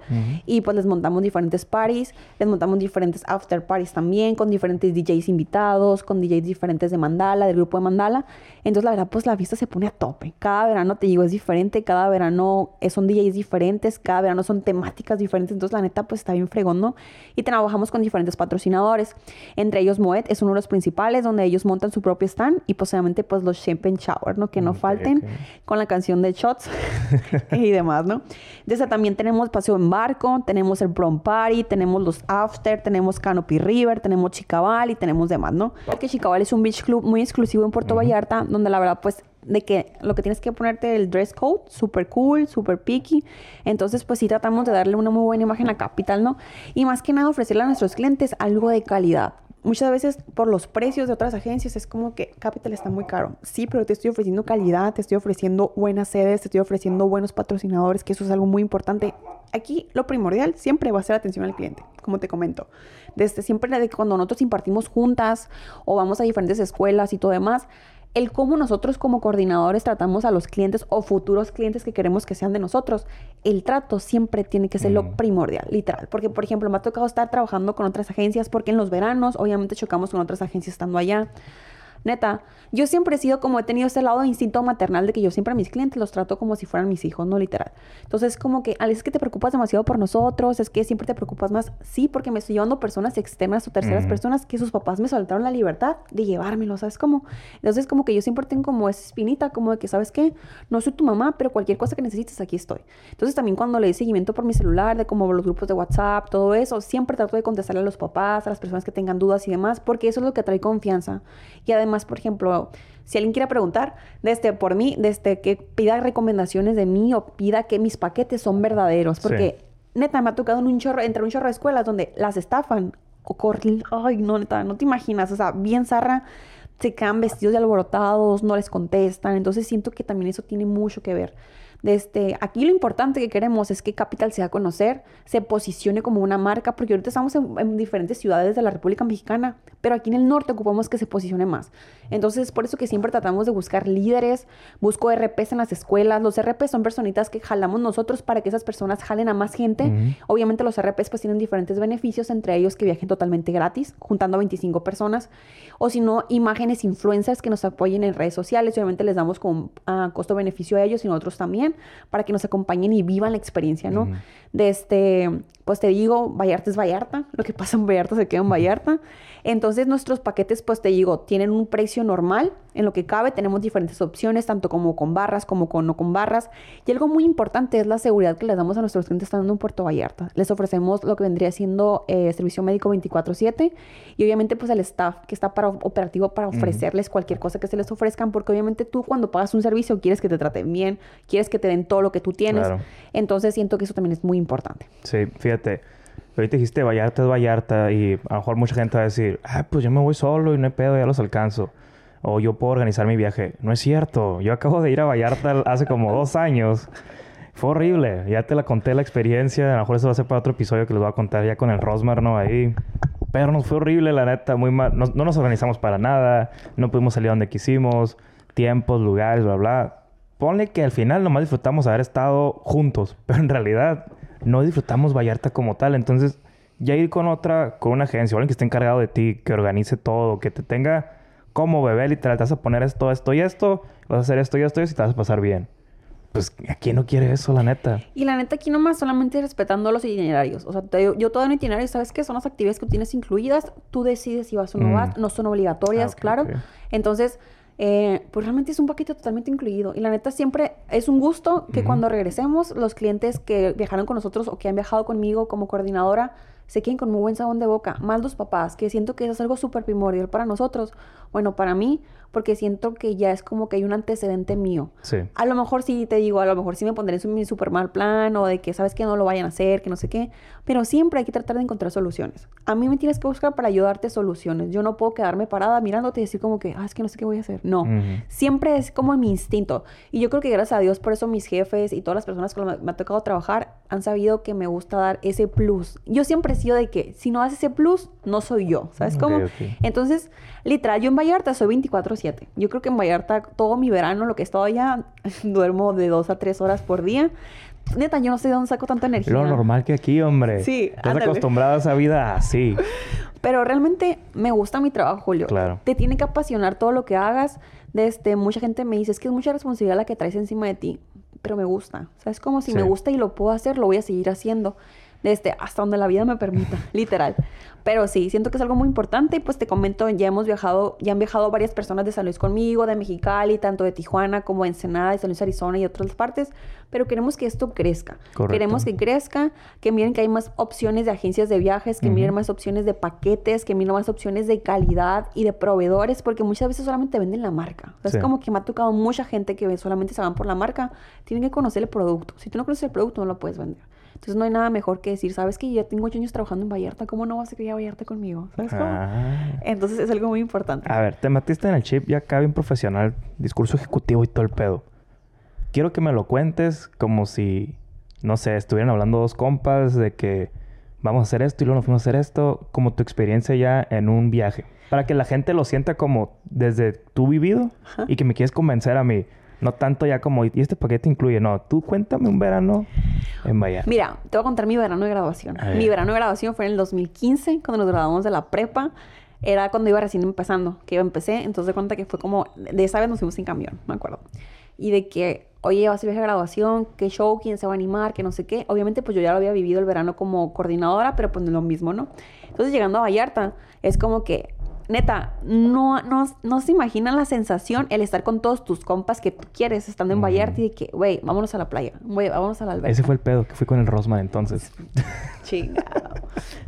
Speaker 2: y pues les montamos diferentes parties, les montamos diferentes after parties también con diferentes DJs invitados, con DJs diferentes de Mandala, del grupo de Mandala. Entonces la verdad pues la vista se pone a tope. Cada verano te digo es diferente, cada verano son DJs diferentes, cada verano son temáticas diferentes. Entonces la neta pues está bien fregón, ¿no? Y trabajamos con diferentes patrocinadores. Entre ellos Moet es uno de los principales donde ellos montan su propio están y posiblemente pues los champagne shower, ¿no? Que no falten con la canción de shots y demás, ¿no? Desde también tenemos paseo en barco, tenemos el prom party, tenemos los after, tenemos Canopy River, tenemos Chicabal y tenemos demás, ¿no? Porque Chicabal es un beach club muy exclusivo en Puerto Vallarta, donde la verdad pues de que lo que tienes que ponerte el dress code, super cool, super picky. Entonces, pues sí tratamos de darle una muy buena imagen a Capital, ¿no? Y más que nada ofrecerle a nuestros clientes algo de calidad muchas veces por los precios de otras agencias es como que Capital está muy caro. Sí, pero te estoy ofreciendo calidad, te estoy ofreciendo buenas sedes, te estoy ofreciendo buenos patrocinadores, que eso es algo muy importante. Aquí lo primordial siempre va a ser atención al cliente, como te comento. Desde siempre de cuando nosotros impartimos juntas o vamos a diferentes escuelas y todo demás, el cómo nosotros como coordinadores tratamos a los clientes o futuros clientes que queremos que sean de nosotros, el trato siempre tiene que ser lo primordial, literal. Porque, por ejemplo, me ha tocado estar trabajando con otras agencias porque en los veranos, obviamente, chocamos con otras agencias estando allá. Neta, yo siempre he sido como he tenido ese lado de instinto maternal de que yo siempre a mis clientes los trato como si fueran mis hijos, no literal. Entonces, como que, es que te preocupas demasiado por nosotros, es que siempre te preocupas más. Sí, porque me estoy llevando personas externas o terceras personas que sus papás me soltaron la libertad de llevármelo, ¿sabes cómo? Entonces, como que yo siempre tengo como esa espinita, como de que, ¿sabes qué? No soy tu mamá, pero cualquier cosa que necesites, aquí estoy. Entonces, también cuando le di seguimiento por mi celular, de como los grupos de WhatsApp, todo eso, siempre trato de contestarle a los papás, a las personas que tengan dudas y demás, porque eso es lo que trae confianza. Y además, por ejemplo, si alguien quiere preguntar, desde por mí, desde que pida recomendaciones de mí o pida que mis paquetes son verdaderos, porque neta me ha tocado en un chorro, entre un chorro de escuelas donde las estafan o corren, ay, no, neta, no te imaginas, o sea, bien zarra, se quedan vestidos de alborotados, no les contestan, entonces siento que también eso tiene mucho que ver. Este, aquí lo importante que queremos es que Capital sea conocer, se posicione como una marca, porque ahorita estamos en, diferentes ciudades de la República Mexicana, pero aquí en el norte ocupamos que se posicione más. Entonces, por eso que siempre tratamos de buscar líderes, busco RPs en las escuelas. Los RPs son personitas que jalamos nosotros para que esas personas jalen a más gente. Obviamente los RPs pues tienen diferentes beneficios, entre ellos que viajen totalmente gratis, juntando a 25 personas, o si no, imágenes influencers que nos apoyen en redes sociales. Obviamente les damos con ah, costo-beneficio a ellos y nosotros también para que nos acompañen y vivan la experiencia, ¿no? De este, pues te digo, Vallarta es Vallarta, lo que pasa en Vallarta se queda en Vallarta. Entonces nuestros paquetes, pues te digo, tienen un precio normal, en lo que cabe tenemos diferentes opciones, tanto como con barras como con no con barras. Y algo muy importante es la seguridad que les damos a nuestros clientes estando en Puerto Vallarta. Les ofrecemos lo que vendría siendo eh, servicio médico 24/7 y obviamente pues el staff que está para operativo para ofrecerles cualquier cosa que se les ofrezcan, porque obviamente tú cuando pagas un servicio quieres que te traten bien, quieres que te den todo lo que tú tienes. Entonces siento que eso también es muy importante.
Speaker 1: Sí, fíjate. Ahorita dijiste Vallarta es Vallarta y a lo mejor mucha gente va a decir, ah, pues yo me voy solo y no hay pedo, ya los alcanzo. O yo puedo organizar mi viaje. No es cierto. Yo acabo de ir a Vallarta hace como dos años. Fue horrible. Ya te la conté la experiencia. A lo mejor eso va a ser para otro episodio que les voy a contar ya con el Rosmar, ¿no? Ahí. Pero nos fue horrible, la neta. Muy mal. No, no nos organizamos para nada. No pudimos salir donde quisimos. Tiempos, lugares, bla, bla. Ponle que al final nomás disfrutamos haber estado juntos. Pero en realidad no disfrutamos Vallarta como tal. Entonces, ya ir con otra, con una agencia, o alguien que esté encargado de ti, que organice todo, que te tenga ¿Cómo, bebé? Literal, te vas a poner esto, esto y esto. Vas a hacer esto y esto y esto y te vas a pasar bien. Pues, ¿a quién no quiere eso, la neta?
Speaker 2: Y la neta, aquí nomás solamente respetando los itinerarios. O sea, te yo todo en itinerario, ¿sabes qué? Son las actividades que tienes incluidas. Tú decides si vas o no
Speaker 1: Mm.
Speaker 2: vas. No son obligatorias,
Speaker 1: Ah,
Speaker 2: claro. Entonces, eh, pues realmente es un paquete totalmente incluido. Y la neta, siempre es un gusto que cuando regresemos, los clientes que viajaron con nosotros o que han viajado conmigo como coordinadora, se queden con muy buen sabor de boca. Más los papás, que siento que eso es algo súper primordial para nosotros. Bueno, para mí, porque siento que ya es como que hay un antecedente mío.
Speaker 1: Sí.
Speaker 2: A lo mejor sí te digo, a lo mejor sí me pondré en mi super mal plan o de que sabes que no lo vayan a hacer, que no sé qué, pero siempre hay que tratar de encontrar soluciones. A mí me tienes que buscar para ayudarte soluciones. Yo no puedo quedarme parada mirándote y decir como que, ah, es que no sé qué voy a hacer. No, siempre es como mi instinto. Y yo creo que gracias a Dios por eso mis jefes y todas las personas con las que me ha tocado trabajar han sabido que me gusta dar ese plus. Yo siempre de que si no das ese plus, no soy yo. ¿Sabes cómo? Entonces, literal, yo en Vallarta soy 24/7. Yo creo que en Vallarta todo mi verano, lo que he estado allá, duermo de dos a tres horas por día. Neta, yo no sé de dónde saco tanta energía.
Speaker 1: Lo normal que aquí, hombre.
Speaker 2: Sí,
Speaker 1: Estás acostumbrada a esa vida así.
Speaker 2: Pero realmente me gusta mi trabajo, Julio.
Speaker 1: Claro.
Speaker 2: Te tiene que apasionar todo lo que hagas. De este, mucha gente me dice, es que es mucha responsabilidad la que traes encima de ti. Pero me gusta. ¿Sabes? Como si
Speaker 1: Sí.
Speaker 2: me gusta y lo puedo hacer, lo voy a seguir haciendo. Desde hasta donde la vida me permita, literal. Pero sí, siento que es algo muy importante. Y pues te comento, ya hemos viajado, ya han viajado varias personas de San Luis conmigo, de Mexicali, tanto de Tijuana como de Ensenada, de San Luis, Arizona y otras partes. Pero queremos que esto crezca.
Speaker 1: Correcto.
Speaker 2: Queremos que crezca, que miren que hay más opciones de agencias de viajes, que
Speaker 1: Ujú.
Speaker 2: miren más opciones de paquetes, que miren más opciones de calidad y de proveedores, porque muchas veces solamente venden la marca. O sea,
Speaker 1: Sí.
Speaker 2: Es como que me ha tocado mucha gente que solamente se van por la marca, tienen que conocer el producto. Si tú no conoces el producto, no lo puedes vender. Entonces no hay nada mejor que decir, sabes que yo ya tengo ocho años trabajando en Vallarta, ¿cómo no vas a querer ir a Vallarta conmigo? ¿Sabes cómo?
Speaker 1: Ah.
Speaker 2: Entonces es algo muy importante.
Speaker 1: A ver, te metiste en el chip ya acá bien profesional, discurso ejecutivo y todo el pedo. Quiero que me lo cuentes como si, no sé, estuvieran hablando dos compas de que vamos a hacer esto y luego nos fuimos a hacer esto, como tu experiencia ya en un viaje. Para que la gente lo sienta como desde tu vivido
Speaker 2: Ajá.
Speaker 1: y que me quieres convencer a mí. No tanto ya como, y este paquete incluye, no, tú cuéntame un verano en Vallarta.
Speaker 2: Mira, te voy a contar mi verano de graduación. Mi verano de graduación fue en el 2015, cuando nos graduamos de la prepa. Era cuando iba recién empezando, que yo empecé. Entonces, de cuenta que fue como... De esa vez nos fuimos sin camión, me acuerdo. Y de que, oye, va a ser viaje de graduación, qué show, quién se va a animar, que no sé qué. Obviamente, pues yo ya lo había vivido el verano como coordinadora, pero pues no es lo mismo, ¿no? Entonces, llegando a Vallarta, es como que... Neta, no, no, no se imaginan la sensación el estar con todos tus compas que tú quieres estando en
Speaker 1: Mm.
Speaker 2: Vallarta y de que, güey, vámonos a la playa, güey, vámonos a la alberca.
Speaker 1: Ese fue el pedo que fui con el Rosman entonces.
Speaker 2: Chingado.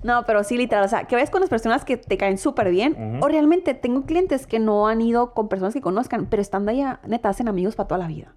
Speaker 2: No, pero sí, literal. O sea, que ves con las personas que te caen súper bien. O realmente tengo clientes que no han ido con personas que conozcan, pero estando allá, neta, hacen amigos para toda la vida.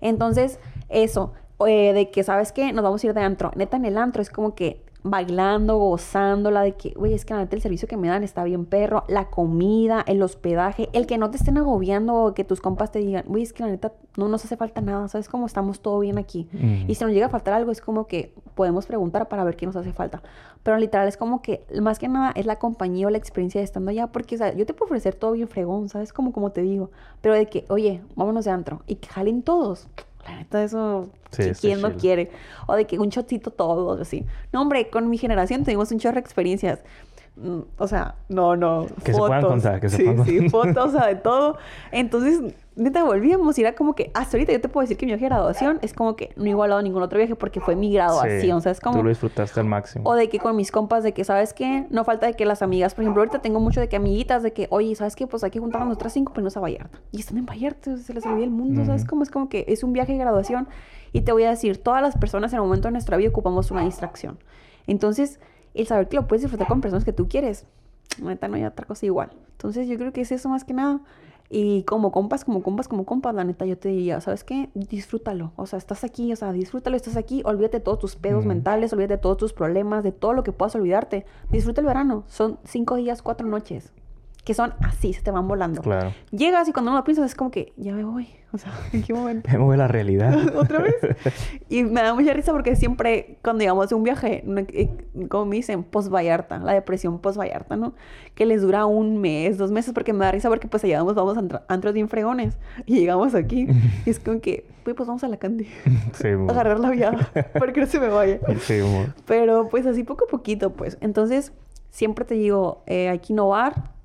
Speaker 2: Entonces, eso, eh, de que, ¿sabes qué? Nos vamos a ir de antro. Neta, en el antro es como que bailando, gozándola, de que, güey, es que la neta el servicio que me dan está bien perro, la comida, el hospedaje, el que no te estén agobiando o que tus compas te digan, güey, es que la neta no nos hace falta nada, ¿sabes cómo estamos todo bien aquí? Y si nos llega a faltar algo, es como que podemos preguntar para ver qué nos hace falta. Pero literal es como que, más que nada, es la compañía o la experiencia de estando allá. Porque, o sea, yo te puedo ofrecer todo bien fregón, ¿sabes? Como, como te digo. Pero de que, oye, vámonos de antro. Y que jalen todos. La neta, eso,
Speaker 1: Sí,
Speaker 2: ¿qui-
Speaker 1: está
Speaker 2: ¿quién no quiere? O de que un shotcito todos, así. No, hombre, con mi generación tuvimos un chorro de experiencias. Mm, O sea, no, no.
Speaker 1: Que se puedan contar, que se
Speaker 2: sí,
Speaker 1: puedan
Speaker 2: Sí,
Speaker 1: contar.
Speaker 2: fotos, o sea, de todo. Entonces, neta, volvíamos y era como que hasta ahorita yo te puedo decir que mi viaje de graduación es como que no he igualado a ningún otro viaje porque fue mi graduación.
Speaker 1: Sí,
Speaker 2: O sea, es como...
Speaker 1: Tú lo disfrutaste al máximo.
Speaker 2: O de que con mis compas, de que, ¿sabes qué? No falta de que las amigas, por ejemplo, ahorita tengo mucho de que amiguitas, de que, oye, ¿sabes qué? Pues hay que juntarnos nosotras cinco para irnos a Vallarta. Y están en Vallarta, se les olvida el mundo, ¿sabes
Speaker 1: Ujú.
Speaker 2: cómo? Es como que es un viaje de graduación. Y te voy a decir, todas las personas en el momento de nuestra vida ocupamos una distracción. Entonces, el saber que lo puedes disfrutar con personas que tú quieres, neta, no hay otra cosa igual. Entonces, yo creo que es eso más que nada. Y como compas, como compas, como compas, la neta, yo te diría, ¿sabes qué? Disfrútalo. O sea, estás aquí, o sea, disfrútalo, estás aquí, olvídate de todos tus pedos mentales, olvídate de todos tus problemas, de todo lo que puedas olvidarte. Disfruta el verano. Son cinco días, cuatro noches. Que son así, se te van volando.
Speaker 1: Claro.
Speaker 2: Llegas y cuando no lo piensas es como que, ya me voy. O sea, ¿en qué momento?
Speaker 1: Me mueve la realidad.
Speaker 2: ¿Otra vez? Y me da mucha risa porque siempre, cuando llegamos de un viaje, eh, como me dicen, post Vallarta, la depresión post Vallarta, ¿no? Que les dura un mes, dos meses, porque me da risa porque pues allá vamos, vamos a antro- antros bien fregones. Y llegamos aquí y es como que, "Güey, pues vamos a la candy.
Speaker 1: sí, amor.
Speaker 2: Agarrar la viada para que no se me vaya.
Speaker 1: Sí, amor.
Speaker 2: Pero pues así poco a poquito, pues. Entonces, siempre te digo, eh, hay que innovar.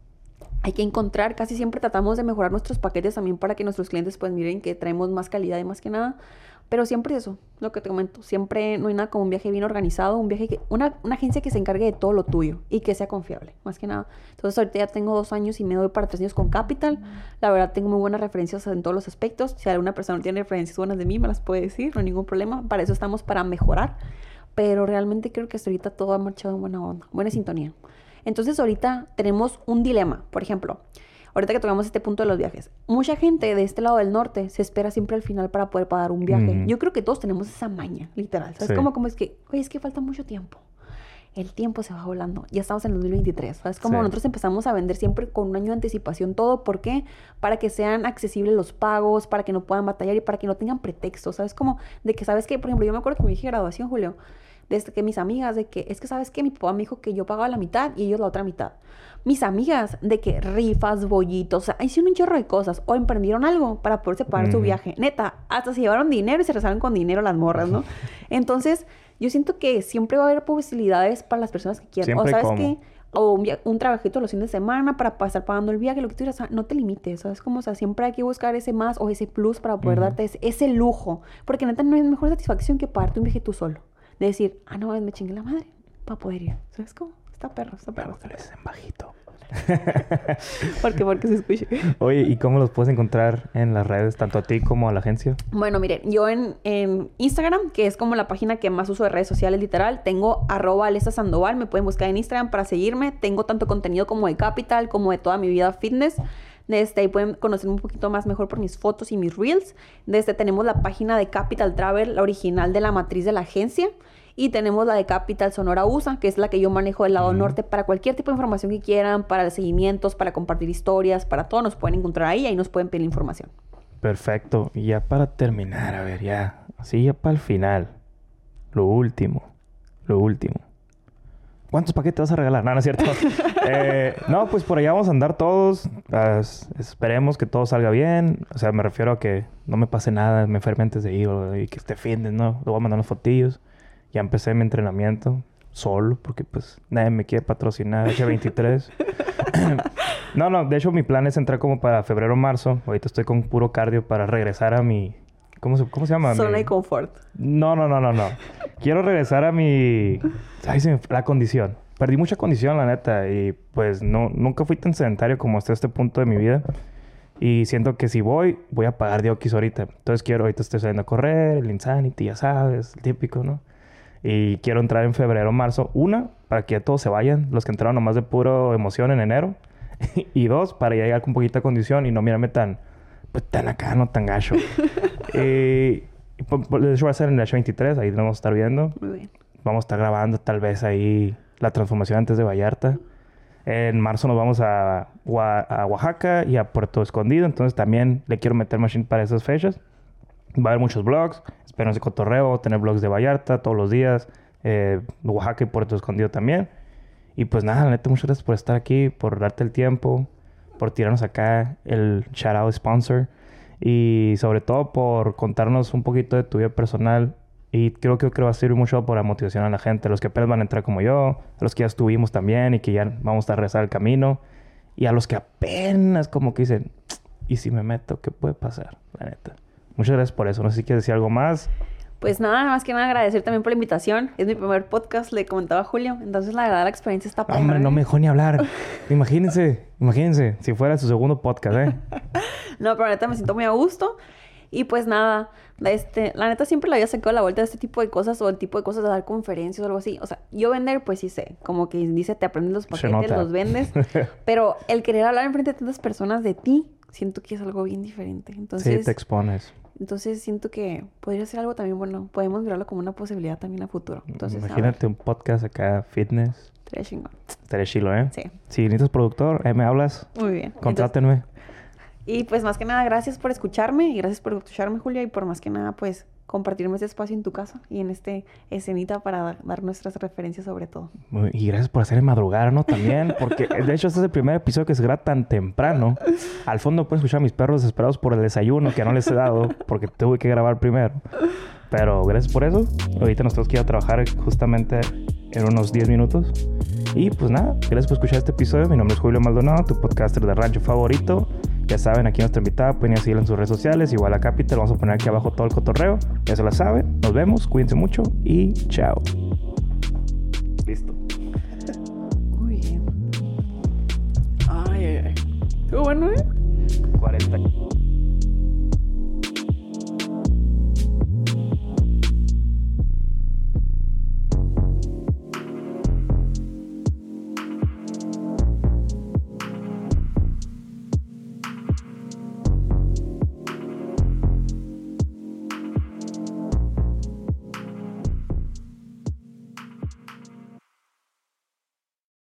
Speaker 2: Hay que encontrar, casi siempre tratamos de mejorar nuestros paquetes también para que nuestros clientes pues miren que traemos más calidad y más que nada. Pero siempre eso, lo que te comento. Siempre no hay nada como un viaje bien organizado, un viaje que. Una, agencia que se encargue de todo lo tuyo y que sea confiable, más que nada. Entonces, ahorita ya tengo dos años y me doy para tres años con Capital. La verdad, tengo muy buenas referencias en todos los aspectos. Si alguna persona tiene referencias buenas de mí, me las puede decir, no hay ningún problema. Para eso estamos, para mejorar. Pero realmente creo que hasta ahorita todo ha marchado en buena onda, buena sintonía. Entonces, ahorita tenemos un dilema. Por ejemplo, ahorita que tocamos este punto de los viajes, mucha gente de este lado del norte se espera siempre al final para poder pagar un viaje.
Speaker 1: Mm.
Speaker 2: Yo creo que todos tenemos esa maña, literal. ¿Sabes?
Speaker 1: Sí.
Speaker 2: Como, como es que, oye, es que falta mucho tiempo. El tiempo se va volando. Ya estamos en el 2023. ¿Sabes? Como
Speaker 1: Sí.
Speaker 2: nosotros empezamos a vender siempre con un año de anticipación todo. ¿Por qué? Para que sean accesibles los pagos, para que no puedan batallar y para que no tengan pretextos. ¿Sabes? Como de que, ¿sabes que Por ejemplo, yo me acuerdo que me dije graduación, Julio, desde que mis amigas, de que, es que, ¿sabes que Mi papá me dijo que yo pagaba la mitad y ellos la otra mitad. Mis amigas, de que rifas, bollitos, o sea, hicieron un chorro de cosas. O emprendieron algo para poderse pagar su viaje. Neta, hasta se llevaron dinero y se rezaron con dinero las morras, ¿no? Entonces, yo siento que siempre va a haber posibilidades para las personas que quieran.
Speaker 1: Siempre
Speaker 2: o sabes
Speaker 1: como.
Speaker 2: qué, o un, trabajito los fines de semana para pasar pagando el viaje, lo que tú quieras, o sea, no te limites, ¿sabes? Como, o sea, siempre hay que buscar ese más o ese plus para poder darte ese, ese lujo. Porque neta no hay mejor satisfacción que pagarte un viaje tú solo. De decir, ah, no, me chingué la madre para poder ir. ¿Sabes cómo? Está perro, está perro.
Speaker 1: Lo dices en bajito.
Speaker 2: ¿Por qué? Porque se escuche.
Speaker 1: Oye, ¿y cómo los puedes encontrar en las redes, tanto a ti como a la agencia?
Speaker 2: Bueno, miren, yo en, en Instagram, que es como la página que más uso de redes sociales literal, tengo arroba Alesa Sandoval, me pueden buscar en Instagram para seguirme. Tengo tanto contenido como de Capital, como de toda mi vida fitness. Desde ahí pueden conocerme un poquito más mejor por mis fotos y mis reels. Desde tenemos la página de Capital Travel, la original de la matriz de la agencia. Y tenemos la de Capital Sonora USA, que es la que yo manejo del lado norte para cualquier tipo de información que quieran, para seguimientos, para compartir historias, para todo nos pueden encontrar ahí, ahí nos pueden pedir información.
Speaker 1: Perfecto. Y ya para terminar, a ver, ya. Así ya para el final. Lo último. Lo último. ¿Cuántos paquetes vas a regalar? No, no es cierto. Eh, no, pues por allá vamos a andar todos. Esperemos que todo salga bien. O sea, me refiero a que no me pase nada, me enferme antes de ir o- y que esté fin de, ¿no? Le voy a mandar unos fotillos. Ya empecé mi entrenamiento solo porque pues nadie me quiere patrocinar H23. no, no, de hecho mi plan es entrar como para febrero o marzo. Ahorita estoy con puro cardio para regresar a mi... ¿Cómo se, cómo se llama?
Speaker 2: Zona de confort.
Speaker 1: no, no, no, no, no. Quiero regresar a mi... Ay, se me- La condición. Perdí mucha condición, la neta. Y pues no, nunca fui tan sedentario como hasta este punto de mi vida. Y siento que si voy, voy a pagar de Oquis ahorita. Entonces quiero, ahorita estoy saliendo a correr, el Insanity, ya sabes, el típico, ¿no? Y quiero entrar en febrero marzo. Una, para que ya todos se vayan. Los que entraron nomás de puro emoción en enero. y dos, para ya llegar con poquita condición y no mirarme tan... Pues tan acá, no tan gacho. Eh, de hecho va a ser en el H23, ahí lo vamos a estar viendo.
Speaker 2: Muy bien.
Speaker 1: Vamos a estar grabando tal vez ahí la transformación antes de Vallarta. En marzo nos vamos a, a Oaxaca y a Puerto Escondido, entonces también le quiero meter machine para esas fechas. Va a haber muchos vlogs, espero ese cotorreo, tener vlogs de Vallarta todos los días, eh, Oaxaca y Puerto Escondido también. Y pues nada, neta, muchas gracias por estar aquí, por darte el tiempo, por tirarnos acá el shout out sponsor y sobre todo por contarnos un poquito de tu vida personal. Y creo, creo que va a servir mucho por la motivación a la gente, los que apenas van a entrar como yo, a los que ya estuvimos también y que ya vamos a rezar el camino, y a los que apenas como que dicen, ¿y si me meto? ¿Qué puede pasar? La neta. Muchas gracias por eso. No sé si quieres decir algo más.
Speaker 2: Pues nada, más que nada agradecer también por la invitación. Es mi primer podcast, le comentaba a Julio. Entonces, la verdad, la experiencia está perra,
Speaker 1: Hombre, no me dejó ni hablar. imagínense, imagínense, si fuera su segundo podcast, ¿eh?
Speaker 2: No, pero neta me siento muy a gusto. Y pues nada, este, la neta siempre le había sacado la vuelta de este tipo de cosas o el tipo de cosas de dar conferencias o algo así. O sea, yo vender, pues sí sé. Como que dice, te aprendes los paquetes, los vendes. pero el querer hablar enfrente de tantas personas de ti, siento que es algo bien diferente. Entonces,
Speaker 1: sí, te expones.
Speaker 2: entonces siento que podría ser algo también bueno. Podemos mirarlo como una posibilidad también a futuro. Entonces, a ver,
Speaker 1: Imagínate un podcast acá, fitness.
Speaker 2: estaría chingón.
Speaker 1: Estaría chilo, ¿eh?
Speaker 2: Sí,
Speaker 1: Si necesitas productor, ahí me hablas.
Speaker 2: muy bien. Entonces,
Speaker 1: Contrátenme.
Speaker 2: Y pues más que nada, gracias por escucharme y gracias por escucharme, Julia, y por más que nada, pues compartirme este espacio en tu casa y en este escenita para dar, nuestras referencias sobre todo.
Speaker 1: Y gracias por hacerme madrugar, ¿no? También, porque de hecho este es el primer episodio que se graba tan temprano. Al fondo pueden escuchar a mis perros desesperados por el desayuno que no les he dado, porque tuve que grabar primero. Pero gracias por eso. Ahorita nos tenemos trabajar justamente en unos 10 minutos. Y pues nada, gracias por escuchar este episodio. Mi nombre es Julio Maldonado, tu podcaster de rancho favorito. Ya saben, aquí nuestra invitada pueden ir a seguirla en sus redes sociales, igual a Capital. Vamos a poner aquí abajo todo el cotorreo. Ya se la saben. Nos vemos, cuídense mucho y chao. Listo.
Speaker 2: Muy bien. Ay, ay, ay. Qué bueno, ¿eh?
Speaker 1: 40.